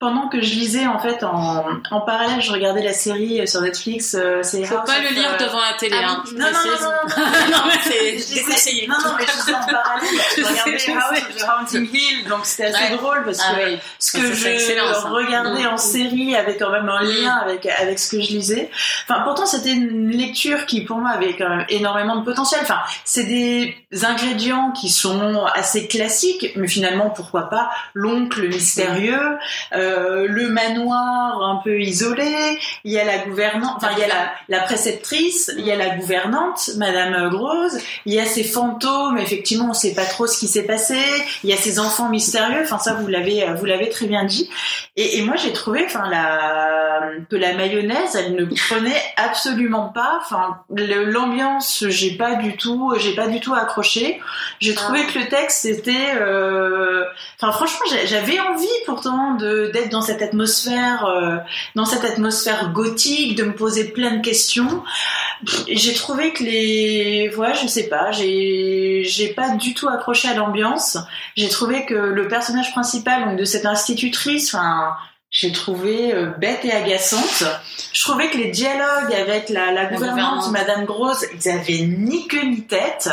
Speaker 3: pendant que je lisais en fait en, en, parallèle, je regardais la série sur Netflix. Euh,
Speaker 1: c'est Faut pas le lire euh, devant la télé. Ah, hein,
Speaker 3: non, non, non, *laughs* non, non, non, c'est déconseillé. Non, non, mais je disais en parallèle, *laughs* je regardais House of the Haunting Hill, donc c'était assez drôle parce ah que ce que je regardais en série avait quand même un lien avec avec ce que je lisais. Enfin, pourtant c'était une lecture qui pour moi avait quand même énormément de potentiel. Enfin, c'est des ingrédients qui sont assez classique, mais finalement pourquoi pas l'oncle mystérieux, euh, le manoir un peu isolé, il y a la gouvernante, enfin il y a la, la, préceptrice, il y a la gouvernante, Madame Grosse, il y a ces fantômes, effectivement on sait pas trop ce qui s'est passé, il y a ces enfants mystérieux, enfin ça vous l'avez vous l'avez très bien dit, et, et moi j'ai trouvé enfin la que la mayonnaise elle ne prenait absolument pas, enfin l'ambiance j'ai pas du tout j'ai pas du tout accroché, j'ai trouvé ah. que le texte c'était euh... enfin franchement j'avais envie pourtant de d'être dans cette atmosphère euh, dans cette atmosphère gothique de me poser plein de questions j'ai trouvé que les voilà je sais pas j'ai j'ai pas du tout accroché à l'ambiance j'ai trouvé que le personnage principal donc de cette institutrice enfin j'ai trouvé euh, bête et agaçante. Je trouvais que les dialogues avec la, la, gouvernante, Madame Grosse, ils avaient ni queue ni tête.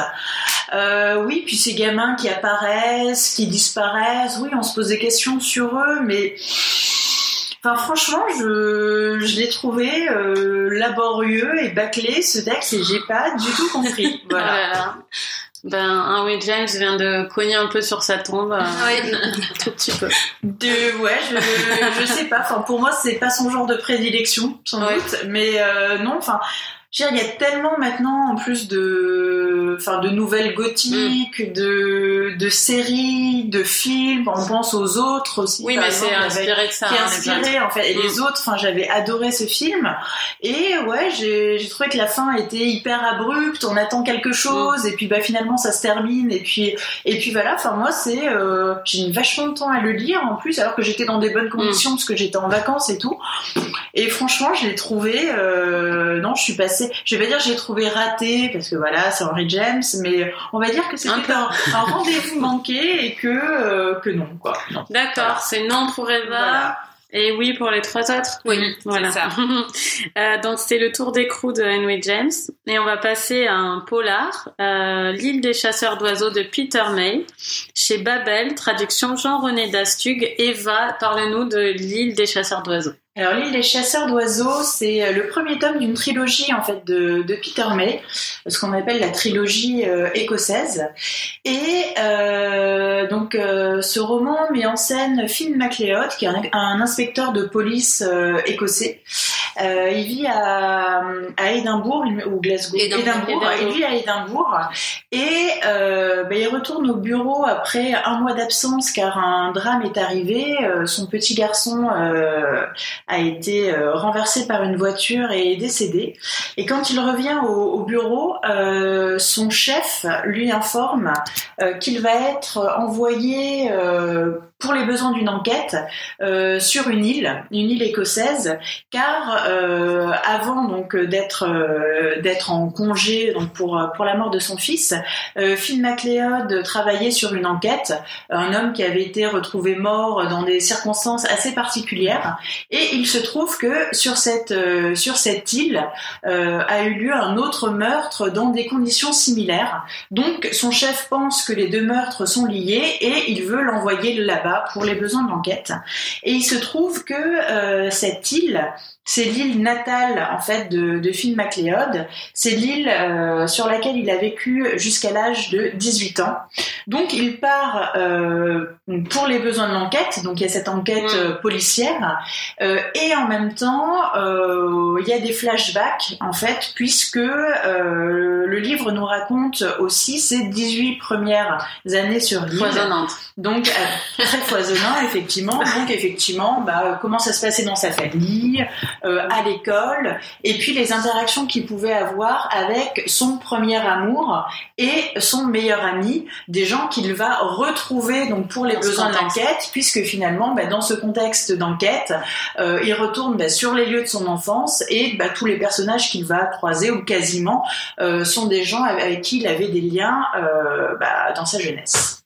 Speaker 3: Euh, oui, puis ces gamins qui apparaissent, qui disparaissent, oui, on se pose des questions sur eux, mais Enfin, franchement, je, je l'ai trouvé euh, laborieux et bâclé ce texte et j'ai pas du tout compris. *laughs* Voilà.
Speaker 1: Ben, un oui, James vient de cogner un peu sur sa tombe. Euh,
Speaker 3: oui, *laughs* tout petit peu. De, ouais, je, je sais pas. Enfin, pour moi, c'est pas son genre de prédilection, sans doute. Mais euh, non, enfin, il y a tellement maintenant en plus de, enfin, de nouvelles gothiques, mm. de, de séries, de films. On pense aux autres aussi.
Speaker 1: Oui, mais c'est inspiré de ça.
Speaker 3: Qui est hein, inspiré en fait. Et les mm. autres, enfin, j'avais adoré ce film. Et ouais, j'ai trouvé que la fin était hyper abrupte. On attend quelque chose mm. et puis bah finalement ça se termine. Et puis et puis voilà. Enfin moi c'est, euh, j'ai mis vachement de temps à le lire en plus alors que j'étais dans des bonnes conditions parce que j'étais en vacances et tout. Et franchement, je l'ai trouvé. Euh, non, je suis passée je vais pas dire j'ai trouvé raté parce que voilà, c'est Henry James, mais on va dire que c'était un, un rendez-vous manqué et que euh, que non quoi.
Speaker 1: D'accord, c'est non pour Eva. Et oui pour les trois autres.
Speaker 2: Oui, voilà. Ça. *laughs*
Speaker 1: euh, donc c'était le tour d'écrou de Henry James et on va passer à un polar, euh, l'île des chasseurs d'oiseaux de Peter May chez Babel, traduction Jean-René Dastug. Eva, parle-nous de l'île des chasseurs d'oiseaux.
Speaker 3: Alors l'île des chasseurs d'oiseaux, c'est euh, le premier tome d'une trilogie en fait de, Peter May, ce qu'on appelle la trilogie euh, écossaise. Et euh, donc euh, ce roman met en scène Finn MacLeod, qui est un, inspecteur de police écossais. Il vit à, à Édimbourg ou Glasgow.
Speaker 1: Édimbourg.
Speaker 3: Il vit à Édimbourg et bah, il retourne au bureau après un mois d'absence car un drame est arrivé. son petit garçon a été euh, renversé par une voiture et est décédé. Et quand il revient au, bureau, euh, son chef lui informe euh, qu'il va être envoyé pour les besoins d'une enquête euh, sur une île, une île écossaise, car euh, avant donc d'être euh, d'être en congé donc pour pour la mort de son fils, Phil MacLeod travaillait sur une enquête, un homme qui avait été retrouvé mort dans des circonstances assez particulières, et il se trouve que sur cette sur cette île a eu lieu un autre meurtre dans des conditions similaires. Donc son chef pense que les deux meurtres sont liés et il veut l'envoyer là-bas là-bas pour les besoins de l'enquête. Et il se trouve que cette île c'est l'île natale en fait de, de Finn MacLeod. C'est l'île euh, sur laquelle il a vécu jusqu'à l'âge de 18 ans. Donc il part euh, pour les besoins de l'enquête. Donc il y a cette enquête euh, policière et en même temps il y a des flashbacks en fait puisque le livre nous raconte aussi ses 18 premières années sur l'île.
Speaker 1: Foisonnante.
Speaker 3: Donc très *laughs* foisonnant effectivement. Donc effectivement bah, comment ça se passait dans sa famille. Euh, à l'école, et puis les interactions qu'il pouvait avoir avec son premier amour et son meilleur ami, des gens qu'il va retrouver donc pour les besoins d'enquête, puisque finalement, bah, dans ce contexte d'enquête, euh, il retourne bah, sur les lieux de son enfance et bah, tous les personnages qu'il va croiser ou quasiment euh, sont des gens avec qui il avait des liens dans sa jeunesse.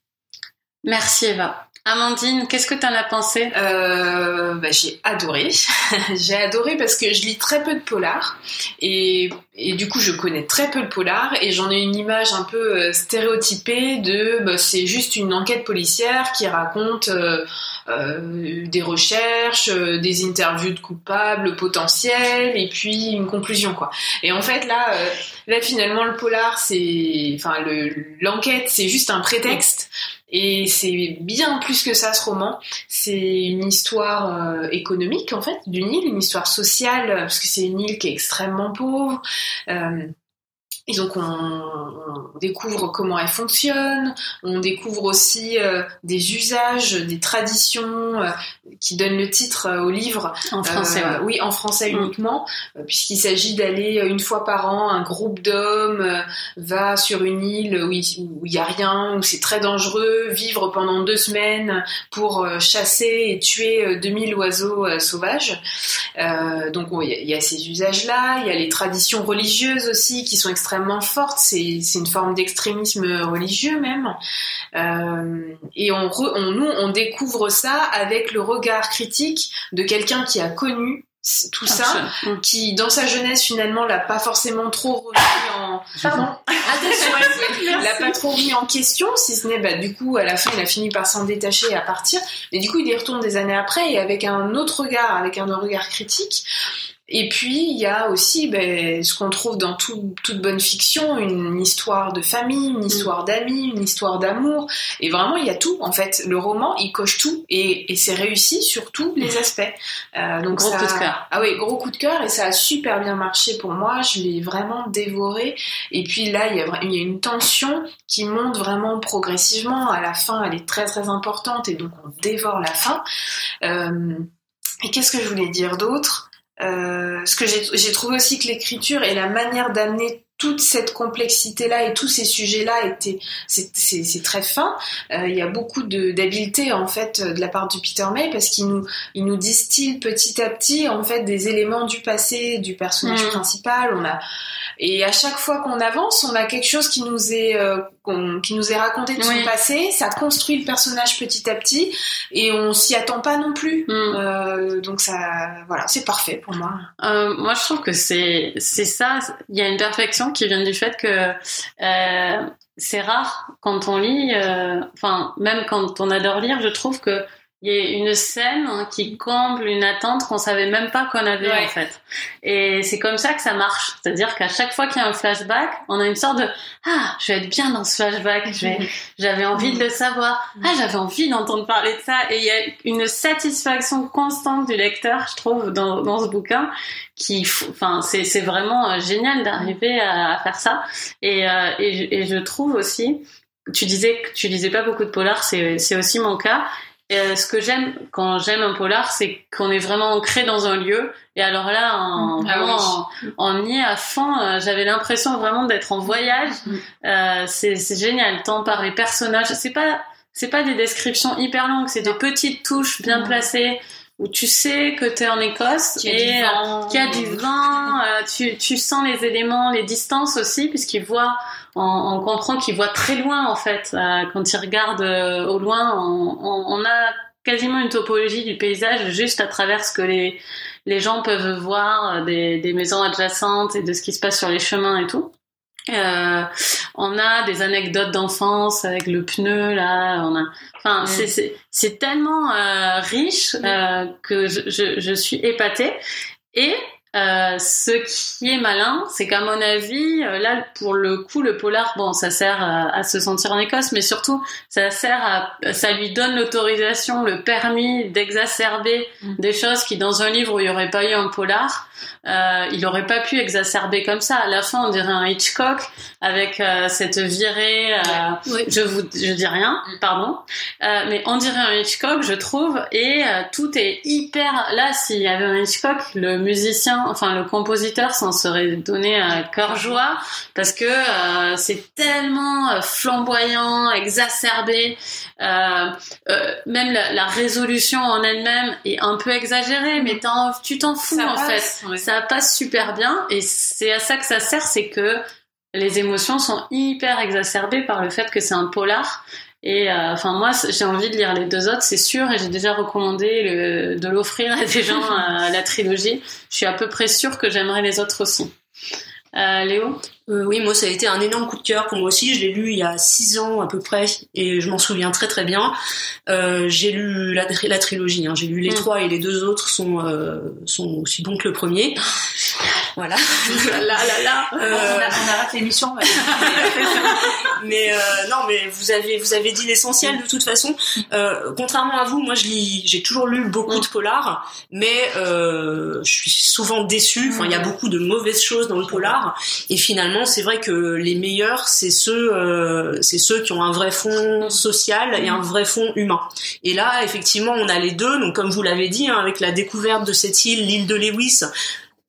Speaker 1: Merci Eva. Amandine, qu'est-ce que tu en as pensé?
Speaker 2: Euh, bah, J'ai adoré. *laughs* j'ai adoré parce que je lis très peu de polars et, et, du coup je connais très peu de polars et j'en ai une image un peu euh, stéréotypée de bah, c'est juste une enquête policière qui raconte euh, euh des recherches, des interviews de coupables potentiels et puis une conclusion quoi. Et en fait là, là finalement le polar c'est, enfin l'enquête c'est juste un prétexte. Et c'est bien plus que ça ce roman. C'est une histoire euh, économique en fait d'une île, une histoire sociale parce que c'est une île qui est extrêmement pauvre. Euh, et donc on, découvre comment elle fonctionne, on découvre aussi euh, des usages, des traditions euh, qui donnent le titre euh, au livre.
Speaker 1: En français,
Speaker 2: oui, en français mm. uniquement, puisqu'il s'agit d'aller une fois par an, un groupe d'hommes va sur une île où il n'y a rien, où c'est très dangereux, vivre pendant deux semaines pour chasser et tuer 2000 oiseaux sauvages. donc il y, y, a ces usages-là, il y a les traditions religieuses aussi qui sont extrêmement forte, c'est une forme d'extrémisme religieux même. Euh, et on, on, nous, on découvre ça avec le regard critique de quelqu'un qui a connu tout ça, mm. qui dans sa jeunesse finalement l'a pas forcément trop remis en pardon *laughs* l'a pas trop remis en question, si ce n'est bah du coup à la fin il a fini par s'en détacher et à partir, et du coup il y retourne des années après et avec un autre regard, avec un regard critique. Et puis, il y a aussi ben, ce qu'on trouve dans toute bonne fiction, une histoire de famille, une histoire d'amis, une histoire d'amour. Et vraiment, il y a tout. En fait, le roman, il coche tout et, c'est réussi sur tous les aspects.
Speaker 1: Euh, donc gros coup de cœur.
Speaker 2: Ah oui, gros coup de cœur et ça a super bien marché pour moi. Je l'ai vraiment dévoré. Et puis là, il y, a, il y a une tension qui monte vraiment progressivement. À la fin, elle est très très importante et donc on dévore la fin. Euh, et qu'est-ce que je voulais dire d'autre? Euh, ce que j'ai trouvé aussi que l'écriture et la manière d'amener toute cette complexité-là et tous ces sujets-là étaient, c'est très fin. Euh, il y a beaucoup d'habileté en fait de la part du Peter May parce qu'il nous, il nous distille petit à petit en fait des éléments du passé du personnage mm. principal. On a et à chaque fois qu'on avance, on a quelque chose qui nous est euh, qui nous est raconté de son passé. Ça construit le personnage petit à petit et on s'y attend pas non plus. Mm. Euh, donc ça, voilà, c'est parfait pour moi.
Speaker 1: Euh, moi, je trouve que c'est c'est ça. Il y a une perfection qui vient du fait que euh, c'est rare quand on lit. Euh, enfin, même quand on adore lire, je trouve que il y a une scène qui comble une attente qu'on savait même pas qu'on avait en fait. Et c'est comme ça que ça marche. C'est-à-dire qu'à chaque fois qu'il y a un flashback, on a une sorte de ah, je vais être bien dans ce flashback. J'avais envie de le savoir. Ah, j'avais envie d'entendre parler de ça. Et il y a une satisfaction constante du lecteur, je trouve, dans, dans ce bouquin, qui, enfin, c'est vraiment euh, génial d'arriver à, faire ça. Et, euh, et, et je trouve aussi tu disais que tu lisais pas beaucoup de polar, c'est c'est aussi mon cas. Euh, ce que j'aime quand j'aime un polar, c'est qu'on est vraiment ancré dans un lieu. Et alors là, en, ah en, y est à fond, euh, j'avais l'impression vraiment d'être en voyage. Mm. Euh, c'est génial, tant par les personnages. C'est pas c'est pas des descriptions hyper longues, c'est des petites touches bien placées où tu sais que tu es en Écosse
Speaker 2: et qu'il y
Speaker 1: a du vent, tu, tu sens les éléments, les distances aussi, puisqu'il voit on, comprend qu'il voit très loin en fait. Euh, quand il regarde euh, au loin, on, a quasiment une topologie du paysage juste à travers ce que les, les gens peuvent voir euh, des, des maisons adjacentes et de ce qui se passe sur les chemins et tout. Euh, on a des anecdotes d'enfance avec le pneu là. On a, enfin, c'est c'est c'est tellement euh, riche euh, que je, je, je suis épatée. Et euh, ce qui est malin, c'est qu'à mon avis, euh, là, pour le coup, le polar, bon, ça sert à, à, se sentir en Écosse, mais surtout, ça sert à, ça lui donne l'autorisation, le permis d'exacerber mm. des choses qui, dans un livre où il n'y aurait pas eu un polar, euh, il aurait pas pu exacerber comme ça. À la fin, on dirait un Hitchcock avec euh, cette virée. Euh, oui. Je vous, je dis rien, mm. pardon, euh, mais on dirait un Hitchcock, je trouve, et tout est hyper. Là, s'il y avait un Hitchcock, le musicien enfin le compositeur s'en serait donné à cœur joie parce que euh, c'est tellement euh, flamboyant, exacerbé. Euh, euh, même la, la, résolution en elle-même est un peu exagérée, mais tu t'en fous ça en passe, fait. Ouais. Ça passe super bien et c'est à ça que ça sert, c'est que les émotions sont hyper exacerbées par le fait que c'est un polar et euh, enfin moi j'ai envie de lire les deux autres, c'est sûr, et j'ai déjà recommandé de l'offrir à des gens à la trilogie. Je suis à peu près sûre que j'aimerais les autres aussi. Euh, Léo?
Speaker 4: Euh, Oui, moi ça a été un énorme coup de cœur pour moi aussi. Je l'ai lu il y a six ans à peu près et je m'en souviens très très bien. Euh, j'ai lu la, la trilogie, hein. j'ai lu les mm. trois et les deux autres sont euh, sont aussi bons que le premier. *laughs* voilà. *laughs*
Speaker 3: là là là. On, arrête l'émission.
Speaker 4: mais *laughs* non, mais vous avez vous avez dit l'essentiel de toute façon. Contrairement à vous, moi je lis, j'ai toujours lu beaucoup de polars, mais je suis souvent déçue. Enfin, il y a beaucoup de mauvaises choses dans le polar et finalement c'est vrai que les meilleurs c'est ceux c'est ceux qui ont un vrai fond social et un vrai fond humain. Et là effectivement on a les deux. Donc comme vous l'avez dit, hein, avec la découverte de cette île, l'île de Lewis,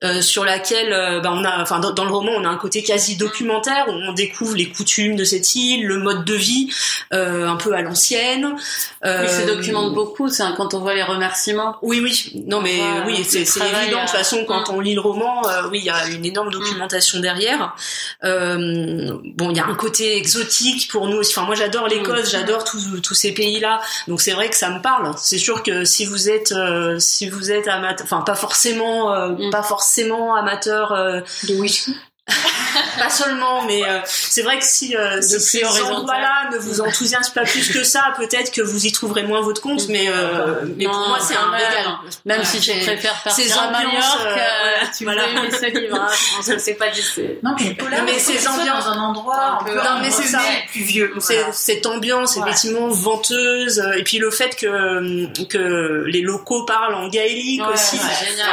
Speaker 4: euh, sur laquelle euh, bah, on a, enfin dans, dans, le roman, on a un côté quasi documentaire où on découvre les coutumes de cette île, le mode de vie euh, un peu à l'ancienne.
Speaker 1: Euh, ça documente beaucoup, c'est quand on voit les remerciements.
Speaker 4: Oui, oui, non mais oui, c'est évident. De toute façon, quand on lit le roman, oui, il y a une énorme documentation derrière. bon, il y a un côté exotique pour nous aussi. Enfin, moi, j'adore l'Écosse, j'adore tous ces pays-là, donc c'est vrai que ça me parle. C'est sûr que si vous êtes, si vous êtes amateur, enfin pas forcément, mm. pas forcément forcément amateur euh,
Speaker 3: de whisky *laughs*
Speaker 4: pas seulement, mais euh, c'est vrai que si, euh, si ces endroits-là ne vous enthousiasment pas plus que ça, peut-être que vous y trouverez moins votre compte, mais, euh, mais pour moi c'est un régal.
Speaker 1: Même si tu préfères partir ces à euh, tu voilà. aimer ce *laughs* livre. Hein, je sais pas du
Speaker 3: Non, mais, non, mais ces ambiances dans un endroit un peu,
Speaker 4: non, mais c'est ça,
Speaker 3: plus vieux.
Speaker 4: Voilà. Cette ambiance effectivement venteuse, et puis le fait que que les locaux parlent en gaélique ouais, aussi.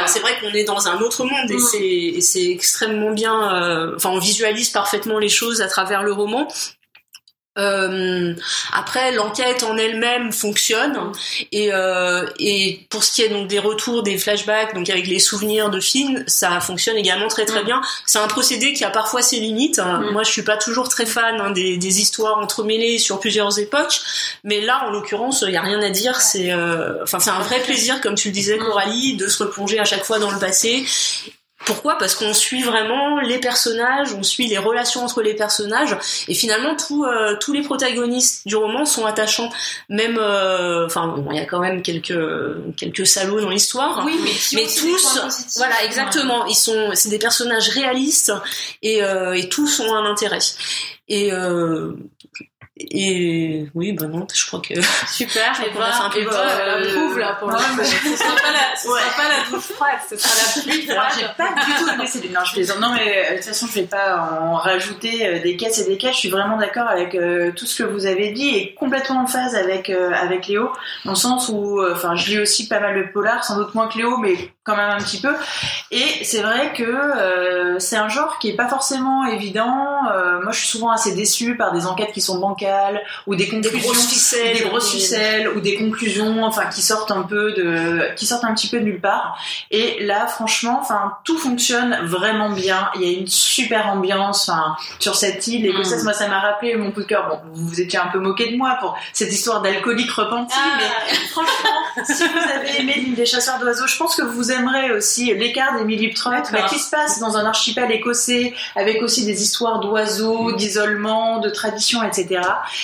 Speaker 4: c'est vrai qu'on est dans un autre monde et mm. c'est c'est extrêmement bien euh, enfin on visualise parfaitement les choses à travers le roman. Euh, après, l'enquête en elle-même fonctionne et, euh, et pour ce qui est donc des retours, des flashbacks, donc avec les souvenirs de films, ça fonctionne également très très mm. bien. C'est un procédé qui a parfois ses limites. Mm. Moi, je suis pas toujours très fan hein, des, des, histoires entremêlées sur plusieurs époques, mais là, en l'occurrence, il y a rien à dire. C'est, euh, enfin, c'est un vrai plaisir, comme tu le disais, Coralie, de se replonger à chaque fois dans le passé pourquoi? Parce qu'on suit vraiment les personnages, on suit les relations entre les personnages, et finalement tous euh, tous les protagonistes du roman sont attachants. Même, euh, enfin, bon, il y a quand même quelques quelques salauds dans l'histoire,
Speaker 3: oui, mais,
Speaker 4: mais tous, voilà, exactement, ils sont, c'est des personnages réalistes et, euh, et tous ont un intérêt. Et euh, et oui, bah non, je crois que. *laughs*
Speaker 1: Super, et bah, un peu euh, prouve là pour le coup. Ce sera pas la, ce ouais. sera pas la douche froide, ce sera la *laughs* pluie froide.
Speaker 3: J'ai pas du tout aimé ces Non, je plaisante. Non, mais euh, de toute façon, je vais pas en rajouter euh, des caisses et des caisses. Je suis vraiment d'accord avec euh, tout ce que vous avez dit et complètement en phase avec, euh, avec Léo, dans le sens où, enfin, je lis aussi pas mal de polar, sans doute moins que Léo, mais quand même un petit peu. Et c'est vrai que euh, c'est un genre qui est pas forcément évident. Euh, moi, je suis souvent assez déçue par des enquêtes qui sont bancales ou des conclusions,
Speaker 4: des grosses ficelles,
Speaker 3: des grosses ficelles ou des conclusions, enfin, qui sortent un peu de, qui sortent un petit peu de nulle part. Et là, franchement, enfin, tout fonctionne vraiment bien. Il y a une super ambiance, enfin, sur cette île écossaise. Mm. Moi, ça m'a rappelé mon coup de cœur. Bon, vous vous étiez un peu moqué de moi pour cette histoire d'alcoolique repenti, ah. mais franchement, si vous avez aimé l'île des chasseurs d'oiseaux, je pense que vous aimerez aussi l'écart d'Emily Liptrot, bah, qui se passe dans un archipel écossais, avec aussi des histoires d'oiseaux, d'isolement, de traditions, etc.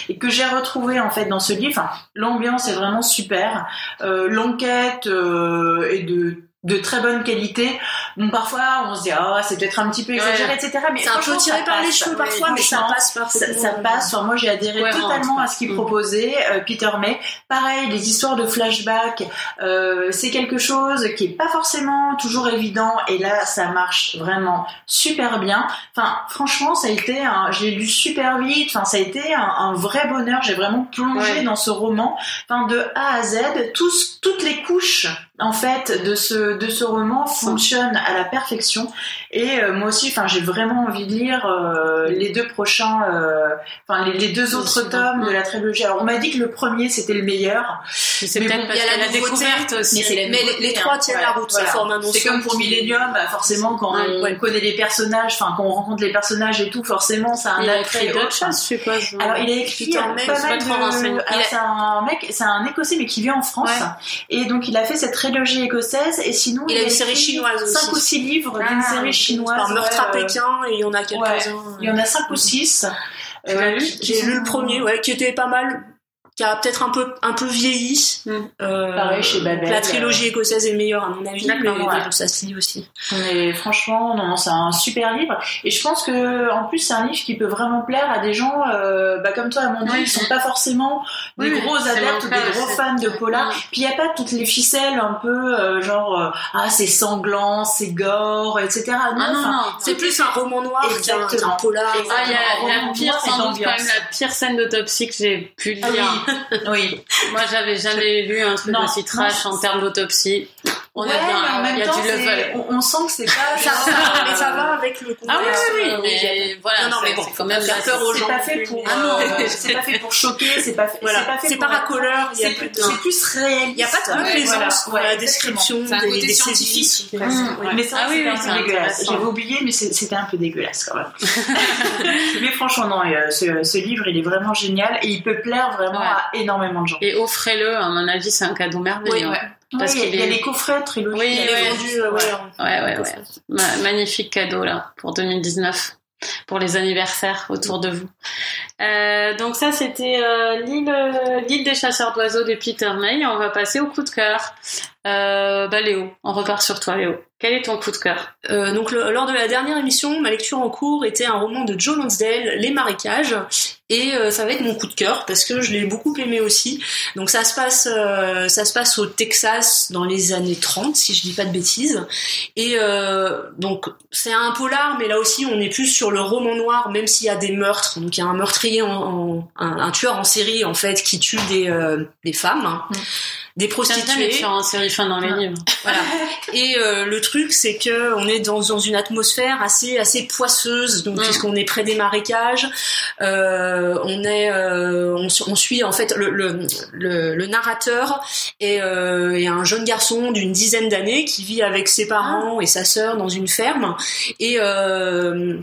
Speaker 3: Et que j'ai retrouvé en fait dans ce livre. Enfin, l'ambiance est vraiment super. Euh, L'enquête euh, est de de très bonne qualité. bon, parfois, on se dit, oh, c'est peut-être un petit peu exagéré, etc. Mais
Speaker 4: C'est un peu tiré par les
Speaker 3: passe.
Speaker 4: cheveux parfois, mais ça passe
Speaker 3: ça,
Speaker 4: parfaitement.
Speaker 3: ça passe. Enfin, moi, j'ai adhéré totalement à ce qu'il
Speaker 1: Mm.
Speaker 3: proposait, euh, Peter May. Pareil, les histoires de flashback, euh, c'est quelque chose qui est pas forcément toujours évident. Et là, ça marche vraiment super bien. Enfin, franchement, ça a été un, je l'ai lu super vite. Enfin, ça a été un, un vrai bonheur. J'ai vraiment plongé
Speaker 1: Ouais.
Speaker 3: dans ce roman. Enfin, de A à Z, tous, toutes les couches, en fait, de ce, de ce roman fonctionnent à la perfection. Et euh, moi aussi, enfin, j'ai vraiment envie de lire euh, les deux prochains, euh, enfin, les, les deux autres tomes de la trilogie. Alors, on m'a dit que le premier c'était le meilleur.
Speaker 1: C'est peut-être
Speaker 3: bon,
Speaker 1: parce
Speaker 4: il y a la
Speaker 1: découverte aussi.
Speaker 3: Mais
Speaker 4: les- les
Speaker 3: hein.
Speaker 4: trois tiennent la route, ça forme un
Speaker 3: C'est comme pour Millennium, bah, forcément quand
Speaker 1: Ouais,
Speaker 3: on
Speaker 4: ouais.
Speaker 3: connaît les personnages, enfin quand on rencontre les personnages et tout, forcément ça a un
Speaker 1: Il
Speaker 3: attrait autre.
Speaker 1: choses, je.
Speaker 3: Alors il a écrit euh,
Speaker 4: May,
Speaker 3: pas
Speaker 1: je suis
Speaker 3: mal
Speaker 1: pas trop
Speaker 3: de...
Speaker 1: renseignée.
Speaker 3: Alors,
Speaker 4: Il a-
Speaker 3: c'est un mec, c'est un écossais mais qui vit en France
Speaker 1: Ouais.
Speaker 3: et donc il a fait cette trilogie écossaise et sinon
Speaker 4: Il a une série chinoise aussi.
Speaker 3: cinq ou six livres d'une
Speaker 1: Ah,
Speaker 3: série chinoise.
Speaker 4: Par meurtre à
Speaker 3: euh,
Speaker 4: Pékin, et il y en a quelques-uns.
Speaker 3: Il y en a cinq ou six.
Speaker 1: Tu l'as lu
Speaker 3: qui
Speaker 4: J'ai
Speaker 3: sont-
Speaker 4: lu le premier, ouais, qui était pas mal, qui a peut-être un peu, un peu vieilli.
Speaker 1: Mm.
Speaker 4: Euh,
Speaker 3: Pareil chez Babel.
Speaker 4: La trilogie écossaise est meilleure à mon avis, mais
Speaker 3: ouais.
Speaker 4: ça se lit aussi.
Speaker 3: Mais franchement, non, non, c'est un super livre. Et je pense que, en plus, c'est un livre qui peut vraiment plaire à des gens, euh, bah, comme toi, Amandine,
Speaker 1: Oui.
Speaker 3: qui sont pas forcément des
Speaker 1: Oui,
Speaker 3: gros
Speaker 1: c'est
Speaker 3: adeptes
Speaker 1: mon
Speaker 3: ou des gros fans de polar. Puis il y a pas toutes les ficelles un peu, euh, genre, euh, ah, c'est sanglant, c'est gore, etc. Non,
Speaker 1: Ah non, non.
Speaker 4: C'est plus un roman noir qu'un polar.
Speaker 1: Ah, il y a la
Speaker 3: roman
Speaker 1: pire,
Speaker 3: noir,
Speaker 1: sans doute, quand même, la pire scène d'autopsie que j'ai pu lire.
Speaker 3: Oui, oui.
Speaker 1: Moi, j'avais jamais lu un truc
Speaker 3: Non,
Speaker 1: aussi trash
Speaker 3: non,
Speaker 1: en termes d'autopsie. On
Speaker 3: ouais,
Speaker 1: est bien,
Speaker 3: même
Speaker 1: il y a
Speaker 3: temps,
Speaker 1: du
Speaker 3: c'est-
Speaker 1: level.
Speaker 3: on, on sent que c'est pas. *laughs*
Speaker 4: Ça, ça- mais
Speaker 3: euh,
Speaker 4: ça va avec le
Speaker 1: Ah oui,
Speaker 4: contexte.
Speaker 1: oui, oui,
Speaker 4: euh,
Speaker 1: mais voilà,
Speaker 4: Non, non, mais
Speaker 1: c'est-
Speaker 4: bon,
Speaker 1: c'est quand même
Speaker 4: faire
Speaker 1: la-
Speaker 4: peur aux
Speaker 3: c'est
Speaker 4: gens
Speaker 3: pas
Speaker 4: non
Speaker 3: fait pour,
Speaker 1: Ah non,
Speaker 3: euh, c'est pas fait pour choquer, c'est pas
Speaker 4: Voilà.
Speaker 3: c'est pas fait
Speaker 4: C'est pas il y a
Speaker 3: c'est
Speaker 4: plus
Speaker 3: c'est plus réaliste.
Speaker 4: Il n'y a pas de dans la description
Speaker 2: C'est
Speaker 4: des,
Speaker 2: côté
Speaker 4: des
Speaker 2: scientifique.
Speaker 4: sévices.
Speaker 3: exactement.
Speaker 4: Ouais.
Speaker 3: Mais ça,
Speaker 1: Ah
Speaker 3: c'était un
Speaker 1: c'est
Speaker 3: peu dégueulasse. J'avais oublié, mais c'est- c'était un peu dégueulasse quand même. *laughs* mais franchement, non, euh, ce, livre, il est vraiment génial et il peut plaire vraiment à énormément de gens.
Speaker 1: Et offrez-le, à mon avis, c'est un cadeau merveilleux.
Speaker 4: Oui.
Speaker 1: Parce
Speaker 3: Ouais, il y a-
Speaker 1: qu'il
Speaker 3: il y a les coffrets trilogie.
Speaker 1: Oui, ouais.
Speaker 4: vendu, euh, ouais,
Speaker 1: Ouais, ouais, ouais. Ma- magnifique cadeau, là, pour 2019. Pour les anniversaires autour de vous. Euh, donc ça, c'était euh, l'île des chasseurs d'oiseaux de Peter May. On va passer au coup de cœur. Euh, bah Léo, on repart sur toi, Léo. Quel est ton coup de cœur?
Speaker 4: Euh, donc le- lors de la dernière émission, ma lecture en cours était un roman de Joe Lansdale, Les marécages, et euh, ça va être mon coup de cœur parce que je l'ai beaucoup aimé aussi. Donc ça se passe, ça se passe au Texas dans les années 30, si je dis pas de bêtises. Et donc c'est un polar, mais là aussi on est plus sur le roman noir, même s'il y a des meurtres. Donc il y a un meurtrier, en, en- un, un tueur en série en fait qui tue des, des femmes, hein,
Speaker 3: Mm.
Speaker 4: Des prostituées.
Speaker 1: en série fin dans les
Speaker 3: Ouais.
Speaker 1: livres. *laughs*
Speaker 4: Voilà. Et euh, le truc, c'est que on est dans, dans une atmosphère assez assez poisseuse, donc
Speaker 1: Mm.
Speaker 4: puisqu'on est près des marécages, euh, on est, euh, on, su- on suit en fait le le, le, le narrateur est, euh, est un jeune garçon d'une dizaine d'années qui vit avec ses parents et sa sœur dans une ferme et euh,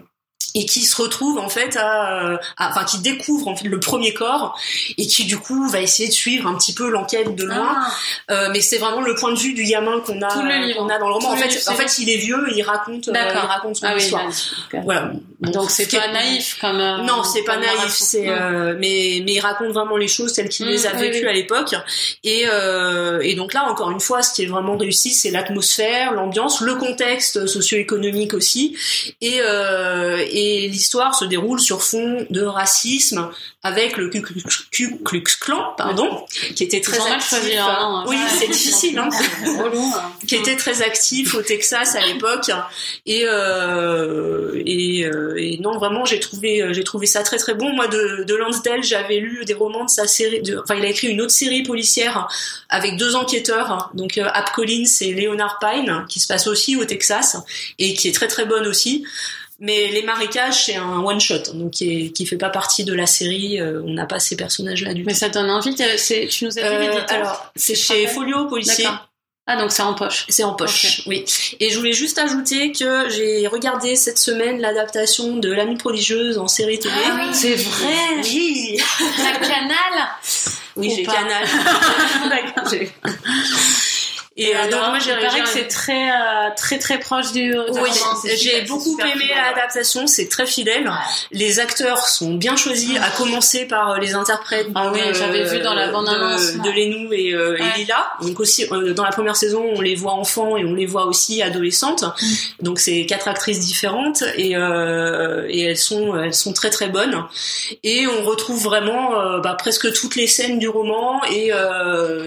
Speaker 4: et qui se retrouve en fait à, à- enfin qui découvre en fait le premier corps et qui du coup va essayer de suivre un petit peu l'enquête de loin
Speaker 1: Ah,
Speaker 4: euh, mais c'est vraiment le point de vue du gamin qu'on a, qu'on a dans le roman.
Speaker 1: Tout
Speaker 4: En fait,
Speaker 1: livre,
Speaker 4: en
Speaker 1: c'est-
Speaker 4: fait, il est vieux, il raconte, euh, il raconte son
Speaker 1: ah oui,
Speaker 4: histoire.
Speaker 1: vas-y. Ok.
Speaker 4: Voilà.
Speaker 1: Donc c'est pas naïf comme. euh,
Speaker 4: Non, c'est pas naïf, c'est euh, mais mais il raconte vraiment les choses telles qu'il
Speaker 1: Mm,
Speaker 4: les a
Speaker 1: oui,
Speaker 4: vécues
Speaker 1: oui.
Speaker 4: à l'époque. Et euh, et donc là, encore une fois, ce qui est vraiment réussi, c'est l'atmosphère, l'ambiance, le contexte socio-économique aussi. Et euh, et l'histoire se déroule sur fond de racisme avec le Ku Klux, Klan, pardon, qui était très actif.
Speaker 1: hein.
Speaker 4: Oui,
Speaker 1: Ouais.
Speaker 4: c'est difficile. Hein
Speaker 1: hein.
Speaker 4: qui était très actif au Texas à l'époque et euh, et, euh, et non vraiment j'ai trouvé euh, j'ai trouvé ça très très bon moi de, de Lansdale j'avais lu des romans de sa série de, enfin il a écrit une autre série policière avec deux enquêteurs donc Ab Collins et Leonard Pine qui se passe aussi au Texas et qui est très très bonne aussi mais les marécages c'est un one shot donc qui est, qui fait pas partie de la série euh, on n'a pas ces personnages là du
Speaker 1: Mais
Speaker 4: tout
Speaker 1: ça donne envie. Tu nous as dit
Speaker 4: Euh, alors c'est chez Folio policier
Speaker 1: D'accord. Ah donc c'est en poche.
Speaker 4: c'est en poche, oui. Et je voulais juste ajouter que j'ai regardé cette semaine l'adaptation de L'Amie prodigieuse en série télé.
Speaker 1: Ah oui, c'est vrai.
Speaker 4: Oui,
Speaker 1: La canal.
Speaker 4: oui,
Speaker 1: Ou
Speaker 4: j'ai. Canal. *laughs* J'ai-
Speaker 1: Et, euh, donc moi j'ai paraît que c'est très euh, très très proche du.
Speaker 4: Oui, j'ai beaucoup aimé l'adaptation, c'est très fidèle. Les acteurs sont bien choisis, à commencer par euh, les interprètes.
Speaker 1: Ah oui, j'avais vu dans la bande annonce
Speaker 4: de, Lénou et, et, Lila. Donc aussi dans la première saison, on les voit enfants et on les voit aussi adolescentes. Mm. Donc c'est quatre actrices différentes et et elles sont elles sont très très bonnes. Et on retrouve vraiment bah, presque toutes les scènes du roman et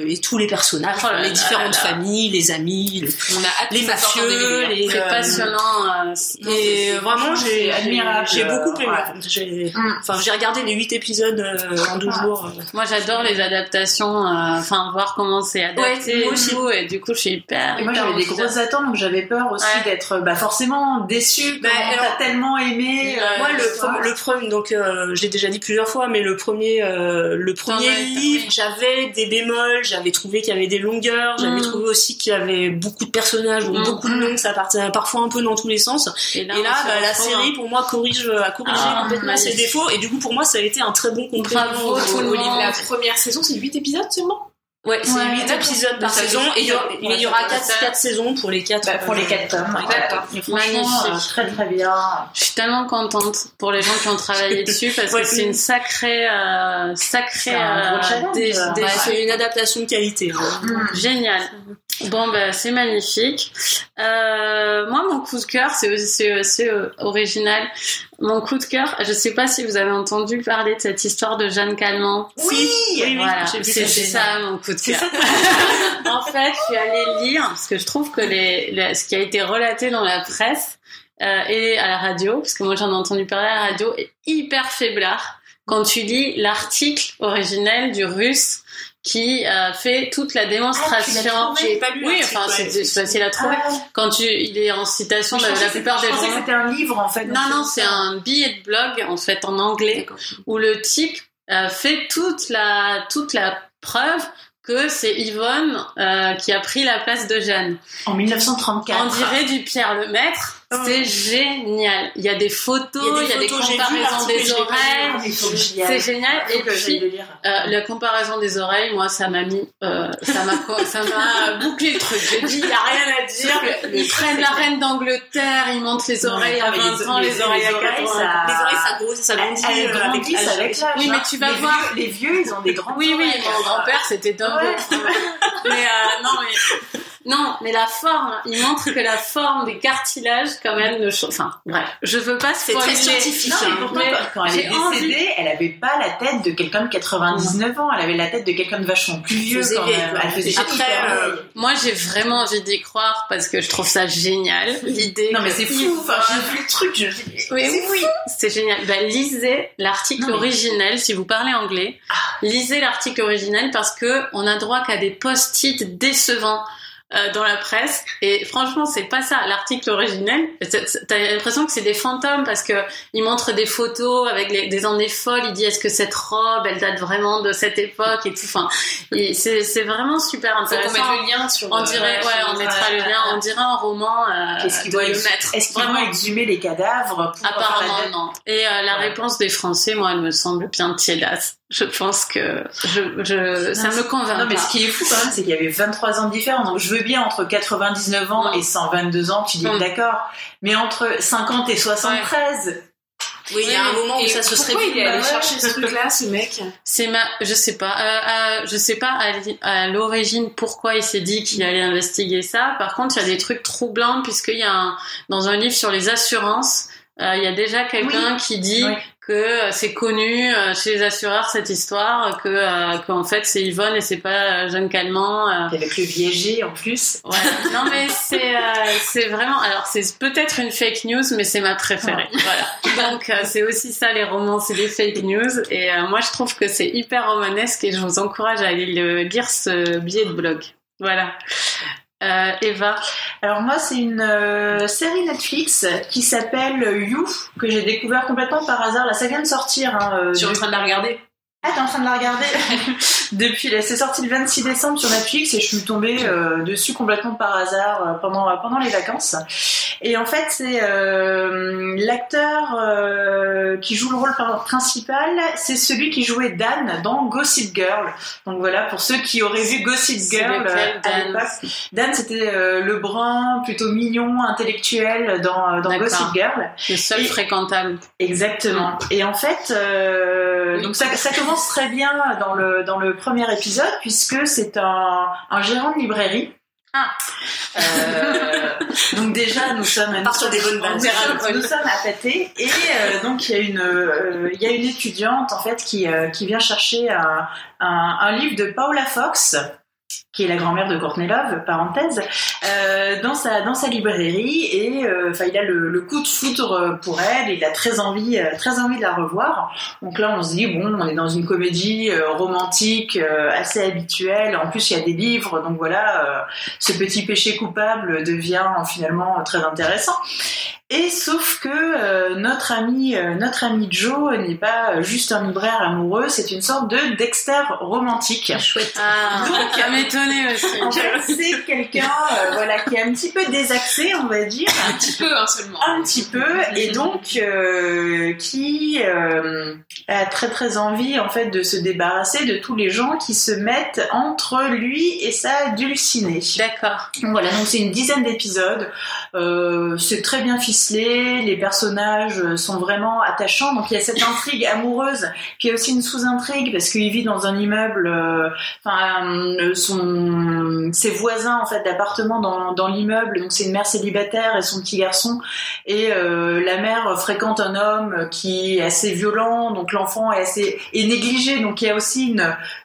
Speaker 4: et tous les personnages, oh les différentes familles, les amis, les,
Speaker 1: on a les mafieux, les.
Speaker 4: Euh, et vraiment, j'ai admirable. J'ai beaucoup aimé. J'ai, mm. enfin, j'ai regardé les huit épisodes euh, en deux jours.
Speaker 1: Moi, j'adore les adaptations. Euh, enfin, voir comment c'est adapté. moi aussi. Et, du coup, je suis hyper.
Speaker 3: Et moi, j'avais des grosses attentes, donc j'avais peur aussi d'être, bah, forcément déçue. Bah, t'as tellement aimé.
Speaker 4: moi, le, le premier, donc, j'ai déjà dit plusieurs fois, mais le premier, le premier livre, j'avais des bémols, j'avais trouvé qu'il y avait des longueurs, j'avais mm. Trouvé aussi qu'il y avait beaucoup de personnages ou mm. beaucoup de noms, ça partait parfois un peu dans tous les sens. Et là, bah, la série pour moi corrige a corrigé ah, complètement ses défauts et du coup pour moi ça a été un très bon complément
Speaker 2: La première saison, c'est 8 épisodes seulement?
Speaker 4: Ouais, c'est 8 épisodes par saison et il y aura, il y aura 4, 4 saisons pour les 4
Speaker 3: bah, pour les 4 tomes. Magnifique. Euh, très très bien.
Speaker 1: Je suis tellement contente pour les gens qui ont travaillé *laughs* dessus parce que c'est une sacrée euh, sacrée euh,
Speaker 4: c'est une adaptation de qualité.
Speaker 1: Mmh. Génial. Bon bah c'est magnifique. Euh, moi mon coup de cœur c'est aussi, aussi original. Mon coup de cœur, je sais pas si vous avez entendu parler de cette histoire de Jeanne Calment.
Speaker 3: Oui,
Speaker 1: oui, voilà, c'est ça mon coup de cœur. *laughs* en fait, je suis allée lire parce que je trouve que les, ce qui a été relaté dans la presse euh, et à la radio, parce que moi j'en ai entendu parler à la radio, est hyper faiblard quand tu lis l'article originel du russe qui a fait toute la démonstration.
Speaker 4: Ah, pas lu
Speaker 1: oui, enfin c'est facile à trouver. Ah. Quand tu, il est en citation de la plupart des
Speaker 3: gens. Je pensais que c'était un livre en fait.
Speaker 1: Non non, c'est un billet de blog en fait en anglais où le type a fait toute la toute la preuve que c'est Yvonne euh, qui a pris la place de Jeanne.
Speaker 3: En 1934.
Speaker 1: On dirait du Pierre Lemaître. C'est génial. Il y a des photos, il y a des, comparaisons des oreilles. C'est génial. Et puis, euh, la comparaison des oreilles, moi, ça m'a mis, euh, ça m'a, ça m'a *laughs* bouclé le truc. J'ai dit, il n'y a rien à dire. Ils prennent la reine d'Angleterre, ils montent les oreilles à 20 ans, les oreilles à 80
Speaker 4: Les oreilles, ça grossit, ça grandit.
Speaker 3: Elles
Speaker 4: euh,
Speaker 3: grandissent avec l'âge.
Speaker 1: Oui, mais tu vas voir.
Speaker 3: Les vieux, ils ont des grands
Speaker 1: Oui, oui, mon grand-père, c'était dingue. *laughs* Mais, non, mais, *laughs* non, mais la forme, il montre que la forme des cartilages, quand même, ne change. Enfin, bref, je veux pas
Speaker 4: C'est très scientifique. Non,
Speaker 3: mais pourtant, quand, elle est décédée, elle avait pas la tête de quelqu'un de 99 ans. Elle avait la tête de quelqu'un de vachement plus vieux quand même. Elle faisait
Speaker 1: Après, euh, moi, j'ai vraiment envie d'y croire parce que je trouve ça génial. L'idée.
Speaker 3: Non, mais c'est fou. Enfin, j'ai vu le truc. Je...
Speaker 1: Oui, oui. C'est génial. Bah, lisez l'article originel si vous parlez anglais. Ah. Lisez l'article originel parce que on a droit qu'à des post-it décevants. Euh, dans la presse. Et franchement c'est pas ça l'article originel. T'as l'impression que c'est des fantômes parce que il montre des photos avec des années folles. Il dit est-ce que cette robe elle date vraiment de cette époque et tout. Enfin c'est c'est vraiment super intéressant
Speaker 2: Faut on met le lien sur
Speaker 1: on dirait ouais on mettra le lien. On dirait un roman euh,
Speaker 3: qu'est-ce qu'il doit le mettre? Est-ce qu'il doit exhumer les cadavres
Speaker 1: pour apparemment non. Et euh, la réponse des Français moi elle me semble bien tiédasse je pense que je, je ça me convainc.
Speaker 3: Non, mais ce qui est fou quand même, c'est qu'il y avait 23 ans de différence. Donc je veux bien entre 99 ans et 122 ans, tu dis d'accord. Mais entre 50 et 73.
Speaker 4: Oui, il y a un moment où ça se serait
Speaker 2: Pourquoi il est allé chercher ce truc-là, ce mec?
Speaker 1: C'est ma, je sais pas, euh, euh, je sais pas à, l'origine pourquoi il s'est dit qu'il allait investiguer ça. Par contre, il y a des trucs troublants puisqu'il y a un, dans un livre sur les assurances, euh, il y a déjà quelqu'un qui dit que euh, c'est connu euh, chez les assureurs cette histoire que euh, qu'en fait c'est Yvonne et c'est pas Jeanne Calment
Speaker 3: avec le viégé en plus.
Speaker 1: Ouais. non mais c'est c'est vraiment alors c'est peut-être une fake news mais c'est ma préférée. Voilà. Donc c'est aussi ça les romans c'est des fake news. Et moi je trouve que c'est hyper romanesque et je vous encourage à aller le, lire ce billet de blog. Voilà euh, Eva
Speaker 3: Alors moi c'est une euh, série Netflix qui s'appelle You que j'ai découvert complètement par hasard. Là ça vient de sortir. Hein,
Speaker 2: euh, tu es en train de la regarder
Speaker 3: ah, t'es en train de la regarder *laughs* depuis, c'est sorti le 26 décembre sur Netflix et je suis tombée euh, dessus complètement par hasard pendant pendant les vacances. Et en fait, c'est euh, l'acteur qui joue le rôle principal, c'est celui qui jouait Dan dans Gossip Girl. Donc voilà, pour ceux qui auraient vu Gossip Girl à l'époque, Dan c'était le brun plutôt mignon, intellectuel dans dans Gossip Girl.
Speaker 1: Le seul fréquentable.
Speaker 3: Exactement. Et en fait, donc ça, ça commence très bien dans le dans le premier épisode puisque c'est un, un gérant de librairie.
Speaker 1: Ah.
Speaker 3: Euh, donc déjà nous sommes à
Speaker 4: des bonnes bases.
Speaker 3: Nous sommes à pâté et euh, donc il y a une euh, il y a une étudiante en fait qui qui vient chercher un, un, un livre de Paula Fox qui est la grand-mère de Courtney Love, parenthèse, euh, dans sa dans sa librairie et euh, il a le, coup de foudre pour elle, il a très envie euh, très envie de la revoir. Donc là on se dit bon on est dans une comédie euh, romantique assez habituelle. En plus il y a des livres donc voilà ce petit péché coupable devient finalement très intéressant. Et sauf que euh, notre ami, euh, notre ami Joe n'est pas juste un libraire amoureux, c'est une sorte de Dexter romantique.
Speaker 1: Chouette. Ah, Donc, à m'étonner aussi.
Speaker 3: En fait, c'est quelqu'un, euh, voilà, qui est un petit peu désaxé, on va dire.
Speaker 2: Un petit peu, hein, seulement.
Speaker 3: Un petit peu, et donc qui a très très envie, en fait, de se débarrasser de tous les gens qui se mettent entre lui et sa dulcinée.
Speaker 1: D'accord.
Speaker 3: Voilà, donc c'est une dizaine d'épisodes. c'est très bien ficelé les personnages sont vraiment attachants. Donc il y a cette intrigue amoureuse, y a aussi une sous-intrigue parce qu'il vit dans un immeuble. Euh, enfin, euh, ses voisins en fait d'appartement dans, l'immeuble. Donc c'est une mère célibataire et son petit garçon. Et euh, la mère fréquente un homme qui est assez violent. Donc l'enfant est assez est négligé. Donc il y a aussi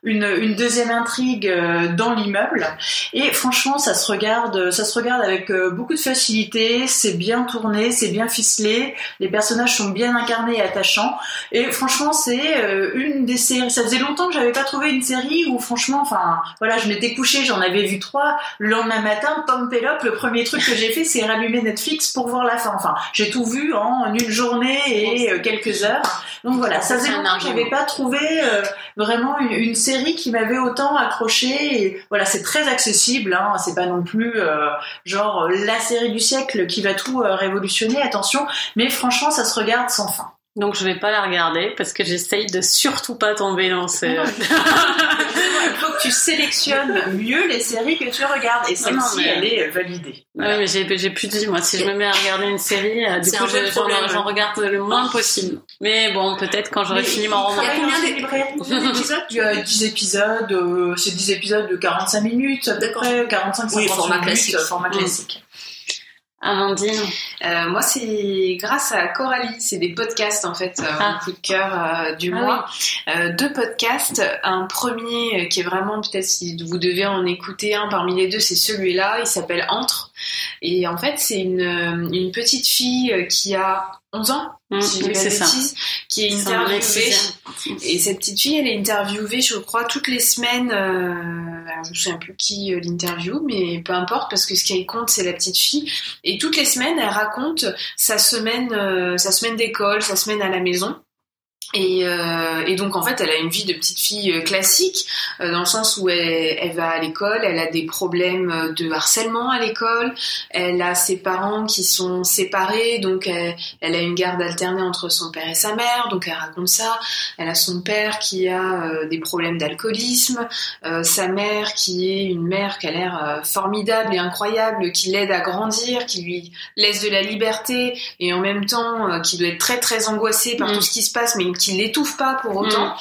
Speaker 3: une deuxième intrigue dans l'immeuble. Et franchement, ça se regarde, ça se regarde avec beaucoup de facilité. C'est bien tourné c'est bien ficelé, les personnages sont bien incarnés et attachants. Et franchement, c'est euh, une des séries. Ça faisait longtemps que j'avais pas trouvé une série où, franchement, enfin, voilà, je m'étais couchée, j'en avais vu trois. Le lendemain matin, Tom Pelop, le premier truc que j'ai fait, c'est rallumer Netflix pour voir la fin. Enfin, j'ai tout vu en une journée et euh, quelques heures. Donc voilà, ça faisait longtemps que j'avais pas trouvé euh, vraiment une, série qui m'avait autant accroché. Et voilà, c'est très accessible. Hein, c'est pas non plus genre la série du siècle qui va tout révolutionner attention, mais franchement, ça se regarde sans fin.
Speaker 1: Donc je vais pas la regarder parce que j'essaye de surtout pas tomber dans ces. *laughs*
Speaker 3: Il faut que tu sélectionnes mieux les séries que tu regardes et celle-ci elle est validée.
Speaker 1: Oui, mais j'ai plus dit moi si je me mets à regarder une série, euh, du coup j'en regarde le moins possible. Mais bon peut-être quand j'aurai fini mon roman. *laughs*
Speaker 3: Il y a combien d'épisodes Tu as 10 épisodes, euh, c'est 10 épisodes de 45 minutes à peu près, 45 50 oui,
Speaker 4: format
Speaker 3: minutes,
Speaker 4: classique.
Speaker 3: format classique.
Speaker 1: Amandine
Speaker 2: euh, Moi, c'est grâce à Coralie. C'est des podcasts, en fait, euh, ah. coup de cœur euh, du ah mois. Euh, deux podcasts. Un premier qui est vraiment, peut-être si vous devez en écouter un parmi les deux, c'est celui-là. Il s'appelle Entre. Et en fait, c'est une, une petite fille qui a 11 ans, mmh, si je dis pas bêtise, qui est interviewée. Et cette petite fille, elle est interviewée, je crois, toutes les semaines. Euh, je ne sais plus qui euh, l'interview, mais peu importe, parce que ce qu'elle compte, c'est la petite fille. Et toutes les semaines, elle raconte sa semaine, euh, sa semaine d'école, sa semaine à la maison. Et, euh, et, donc en fait, elle a une vie de petite fille euh, classique, euh, dans le sens où elle, elle va à l'école, elle a des problèmes de harcèlement à l'école, elle a ses parents qui sont séparés, donc elle, elle, a une garde alternée entre son père et sa mère, donc elle raconte ça. Elle a son père qui a euh, des problèmes d'alcoolisme, sa mère qui est une mère qui a l'air formidable et incroyable, qui l'aide à grandir, qui lui laisse de la liberté et en même temps qui doit être très très angoissée par mm. tout ce qui se passe, mais qui l'étouffe pas pour autant. Mm.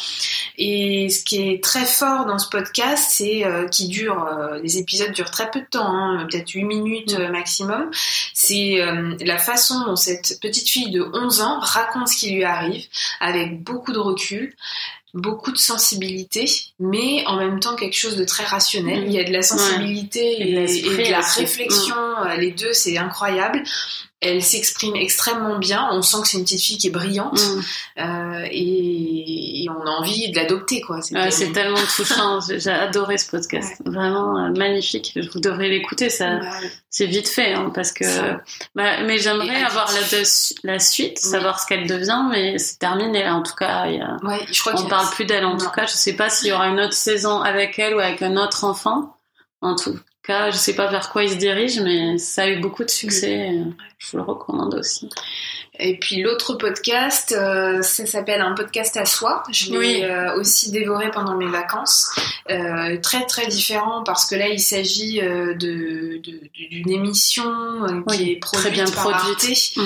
Speaker 2: Et ce qui est très fort dans ce podcast, c'est euh, qui dure, euh, les épisodes durent très peu de temps, hein, peut-être 8 minutes mm. euh, maximum. C'est la façon dont cette petite fille de 11 ans raconte ce qui lui arrive avec beaucoup de recul beaucoup de sensibilité, mais en même temps quelque chose de très rationnel. Mm. Il y a de la sensibilité et, de la réflexion, les deux, c'est incroyable. Elle s'exprime extrêmement bien. On sent que c'est une petite fille qui est brillante
Speaker 1: Mm.
Speaker 2: euh, et, et on a envie de l'adopter, quoi. C'est
Speaker 1: Ouais, c'est tellement touchant. J'ai adoré ce podcast. Vraiment euh, magnifique. Vous devrez l'écouter. Ça,
Speaker 2: Bah,
Speaker 1: c'est vite fait, hein, parce que. Bah, mais j'aimerais avoir la, suite,
Speaker 2: Oui.
Speaker 1: savoir ce qu'elle devient, mais c'est terminé là. En tout cas, il y a-
Speaker 2: ouais, je crois
Speaker 1: on
Speaker 2: y a-
Speaker 1: parle plus d'elle. En
Speaker 2: Non.
Speaker 1: tout cas, je sais pas s'il y aura une autre saison avec elle ou avec un autre enfant. En tout cas, je sais pas vers quoi il se dirige, mais ça a eu beaucoup de succès. Je vous le recommande aussi.
Speaker 2: Et puis l'autre podcast, euh, ça s'appelle un podcast à soi. Je l'ai
Speaker 1: Oui.
Speaker 2: euh, aussi dévoré pendant mes vacances. Euh, très très différent parce que là il s'agit euh, de de- d'une émission euh, qui
Speaker 1: Oui,
Speaker 2: est produite
Speaker 1: très bien
Speaker 2: par
Speaker 1: produite. Mm.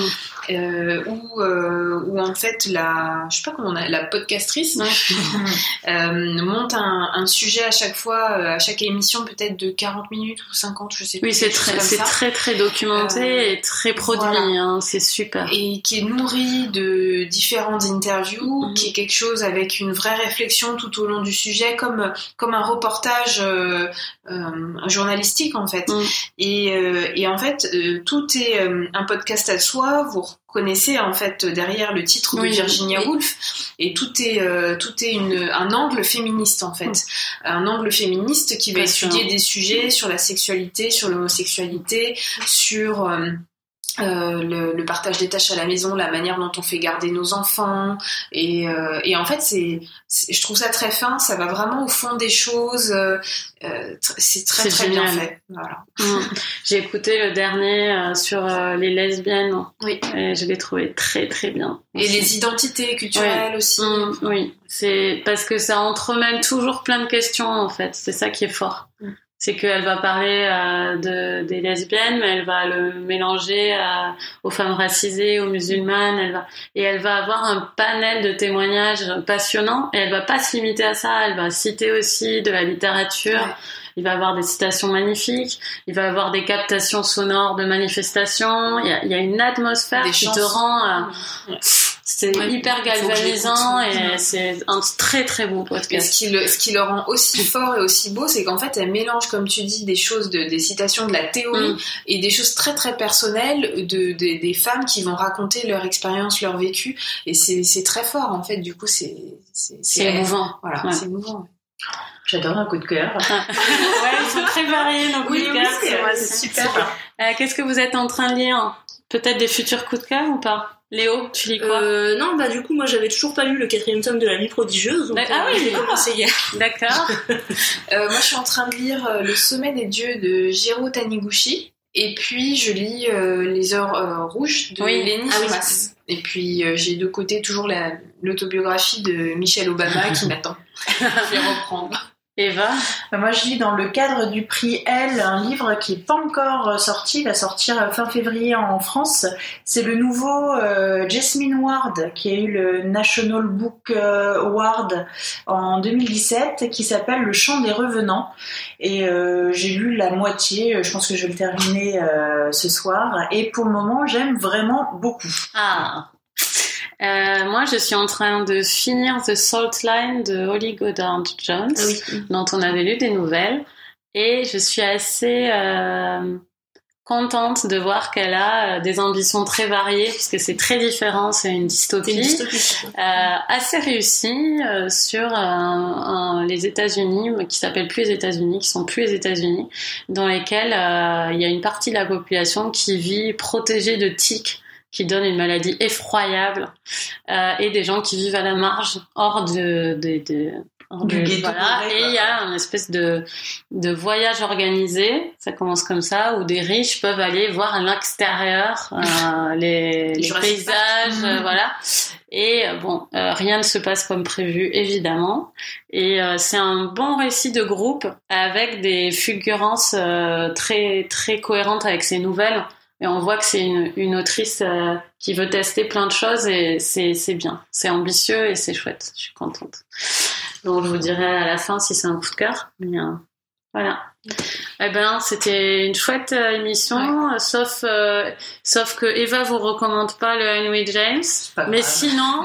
Speaker 2: euh, où euh, où en fait la je sais pas comment on a la podcastrice *laughs* euh, monte un, un sujet à chaque fois euh, à chaque émission peut-être de 40 minutes ou 50 je sais plus
Speaker 1: Oui, c'est très, c'est
Speaker 2: ça.
Speaker 1: très très documenté et très produit.
Speaker 2: voilà.
Speaker 1: hein, c'est super.
Speaker 2: et qui est nourri de différentes interviews,
Speaker 1: Mhm.
Speaker 2: qui est quelque chose avec une vraie réflexion tout au long du sujet, comme comme un reportage euh, euh, journalistique en fait.
Speaker 1: Mhm.
Speaker 2: Et, euh, et en fait, euh, tout est euh, un podcast à soi. Vous reconnaissez en fait derrière le titre de
Speaker 1: Oui,
Speaker 2: Virginia
Speaker 1: oui.
Speaker 2: Woolf, et tout est euh, tout est une, un angle féministe en fait, un angle féministe qui va étudier des sujets sur la sexualité, sur l'homosexualité, sur euh, le, le partage des tâches à la maison, la manière dont on fait garder nos enfants, et, euh, et en fait, c'est, je trouve ça très fin. Ça va vraiment au fond des choses. euh, c'est très très bien fait. Voilà.
Speaker 1: Mm. J'ai écouté le dernier euh, sur euh, les lesbiennes
Speaker 2: Oui.
Speaker 1: et je l'ai trouvé très très bien.
Speaker 2: Et les identités culturelles aussi.
Speaker 1: Mm, oui, c'est parce que ça entremêle toujours plein de questions en fait. C'est ça qui est fort.
Speaker 2: Mm.
Speaker 1: C'est qu'elle va parler euh, de, des lesbiennes, mais elle va le mélanger à- aux femmes racisées, aux musulmanes. Elle va et elle va avoir un panel de témoignages passionnants. Et elle va pas se limiter à ça. Elle va citer aussi de la littérature.
Speaker 2: Ouais.
Speaker 1: Il va avoir des citations magnifiques. Il va avoir des captations sonores de manifestations. Il y a, il y a une atmosphère
Speaker 2: Des
Speaker 1: qui te rend euh,
Speaker 2: Ouais.
Speaker 1: C'est
Speaker 2: Ouais,
Speaker 1: hyper galvanisant et c'est un très très beau
Speaker 2: Mais ce
Speaker 1: podcast.
Speaker 2: qui, le, ce qui le rend aussi fort et aussi beau, c'est qu'en fait, elle mélange, comme tu dis, des choses, de, des citations de la théorie
Speaker 1: Mm.
Speaker 2: et des choses très très personnelles de, de- des femmes qui vont raconter leur expérience, leur vécu. Et c'est très fort, en fait. Du coup, c'est
Speaker 1: émouvant.
Speaker 2: Voilà,
Speaker 1: Ouais.
Speaker 2: c'est émouvant.
Speaker 3: J'adore un coup de cœur. *laughs*
Speaker 1: ouais, ils sont très variés nos coups de cœur.
Speaker 3: c'est super.
Speaker 1: Euh, Qu'est-ce que vous êtes en train de lire? Peut-être des futurs coups de cœur ou pas? Léo, tu lis quoi?
Speaker 4: Euh, non, bah du coup, moi j'avais toujours pas lu le quatrième tome de La Nuit prodigieuse. Donc,
Speaker 1: D'ac- ah
Speaker 4: euh,
Speaker 1: oui.
Speaker 4: j'ai commencé hier. *laughs*
Speaker 1: D'accord. *laughs*
Speaker 2: Euh, moi, je suis en train de lire euh, Le sommet des dieux de Jiro Taniguchi. Et puis, je lis Les heures rouges de
Speaker 1: Oui.
Speaker 2: Lenny
Speaker 4: Ah oui.
Speaker 2: Et puis, j'ai de côté toujours la- l'autobiographie de Michelle Obama qui m'attend. *laughs* je vais reprendre.
Speaker 1: Eva
Speaker 3: Bah, Moi, je lis dans le cadre du prix L un livre qui est pas encore sorti, il va sortir fin février en France. C'est le nouveau euh, Jasmine Ward qui a eu le National Book euh, Award en 2017 qui s'appelle Le chant des revenants. Et euh, j'ai lu la moitié, je pense que je vais le terminer euh, ce soir. Et pour le moment, j'aime vraiment beaucoup.
Speaker 1: Ah. Euh, moi, je suis en train de finir The Salt Line de Holly Goddard Jones,
Speaker 4: Ah oui.
Speaker 1: dont on avait lu des nouvelles, et je suis assez euh, contente de voir qu'elle a euh, des ambitions très variées, puisque c'est très différent, c'est une
Speaker 4: C'est une
Speaker 1: dystopie.
Speaker 4: dystopie.
Speaker 1: Euh, assez réussie euh, sur euh, un- les États-Unis, qui s'appellent plus les États-Unis, qui sont plus les États-Unis, dans lesquels euh, il y a une partie de la population qui vit protégée de tiques qui donnent une maladie effroyable euh, et des gens qui vivent à la marge hors de, de, de- hors
Speaker 3: Du ghetto
Speaker 1: voilà. et il y a une espèce de, de voyage organisé ça commence comme ça où des riches peuvent aller voir à l'extérieur euh, *laughs* les, paysages euh, voilà et bon, euh, rien ne se passe comme prévu, évidemment. Et c'est un bon récit de groupe avec des fulgurances très très cohérentes avec ses nouvelles. Et on voit que c'est une, autrice euh, qui veut tester plein de choses et c'est bien. C'est ambitieux et c'est chouette. Je suis contente. Donc je vous dirai à la fin si c'est un coup de cœur. Euh, voilà. Eh ben, c'était une chouette euh, émission, euh, sauf euh, sauf que Eva vous recommande pas le Henry James, mais sinon,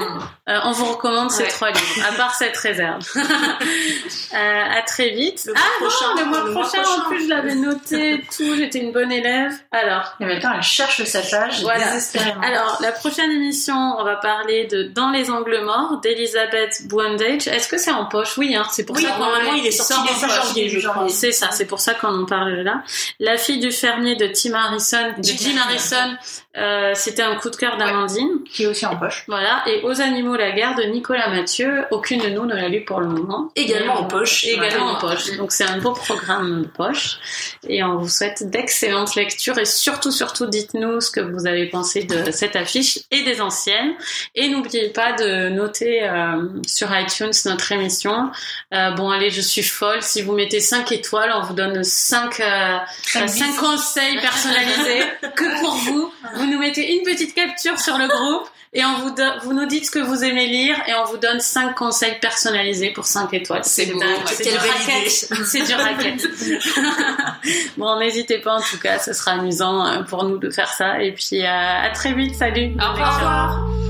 Speaker 1: euh, on vous recommande ces trois livres, à part cette réserve. *laughs* à très vite.
Speaker 4: Le
Speaker 1: ah
Speaker 4: prochain,
Speaker 1: non, le mois
Speaker 4: le
Speaker 1: prochain,
Speaker 4: prochain.
Speaker 1: en plus, je l'avais noté, tout, j'étais une bonne élève. Alors,
Speaker 3: Et maintenant, elle cherche sa page
Speaker 1: Voilà.
Speaker 3: désespérément.
Speaker 1: alors, la prochaine émission, on va parler de Dans les angles morts d'Elisabeth Bondage. Est-ce que c'est en poche? Oui, hein, c'est pour
Speaker 4: Oui,
Speaker 1: ça qu'on
Speaker 4: normalement, il est sorti
Speaker 1: sort en
Speaker 4: janvier, je crois.
Speaker 1: C'est ça, c'est pour ça qu'on en parle là. La fille du fermier de Tim Harrison, de Jim Harrison, euh, c'était un coup de cœur d'Amandine.
Speaker 3: Qui est aussi en poche.
Speaker 1: Voilà. Et Aux animaux la guerre de Nicolas Mathieu. Aucune de nous ne l'a lu pour le moment.
Speaker 4: Également en poche.
Speaker 1: Également en poche. Donc c'est un beau programme de poche. Et on vous souhaite d'excellentes lectures et surtout, surtout, dites-nous ce que vous avez pensé de cette affiche et des anciennes. Et n'oubliez pas de noter euh, sur iTunes notre émission. Euh, bon, allez, je suis folle. Si vous mettez 5 étoiles, on vous donne 5, euh,
Speaker 3: Cinq
Speaker 1: 5 conseils personnalisés *laughs* que pour vous. Vous nous mettez une petite capture sur le groupe. Et on vous, do- vous nous dites ce que vous aimez lire et on vous donne 5 conseils personnalisés pour 5 étoiles.
Speaker 2: C'est beau. *laughs*
Speaker 1: C'est du racket. C'est du racket. bon, n'hésitez pas en tout cas, ce sera amusant euh, pour nous de faire ça. Et puis euh, à très vite, salut.
Speaker 2: Au revoir.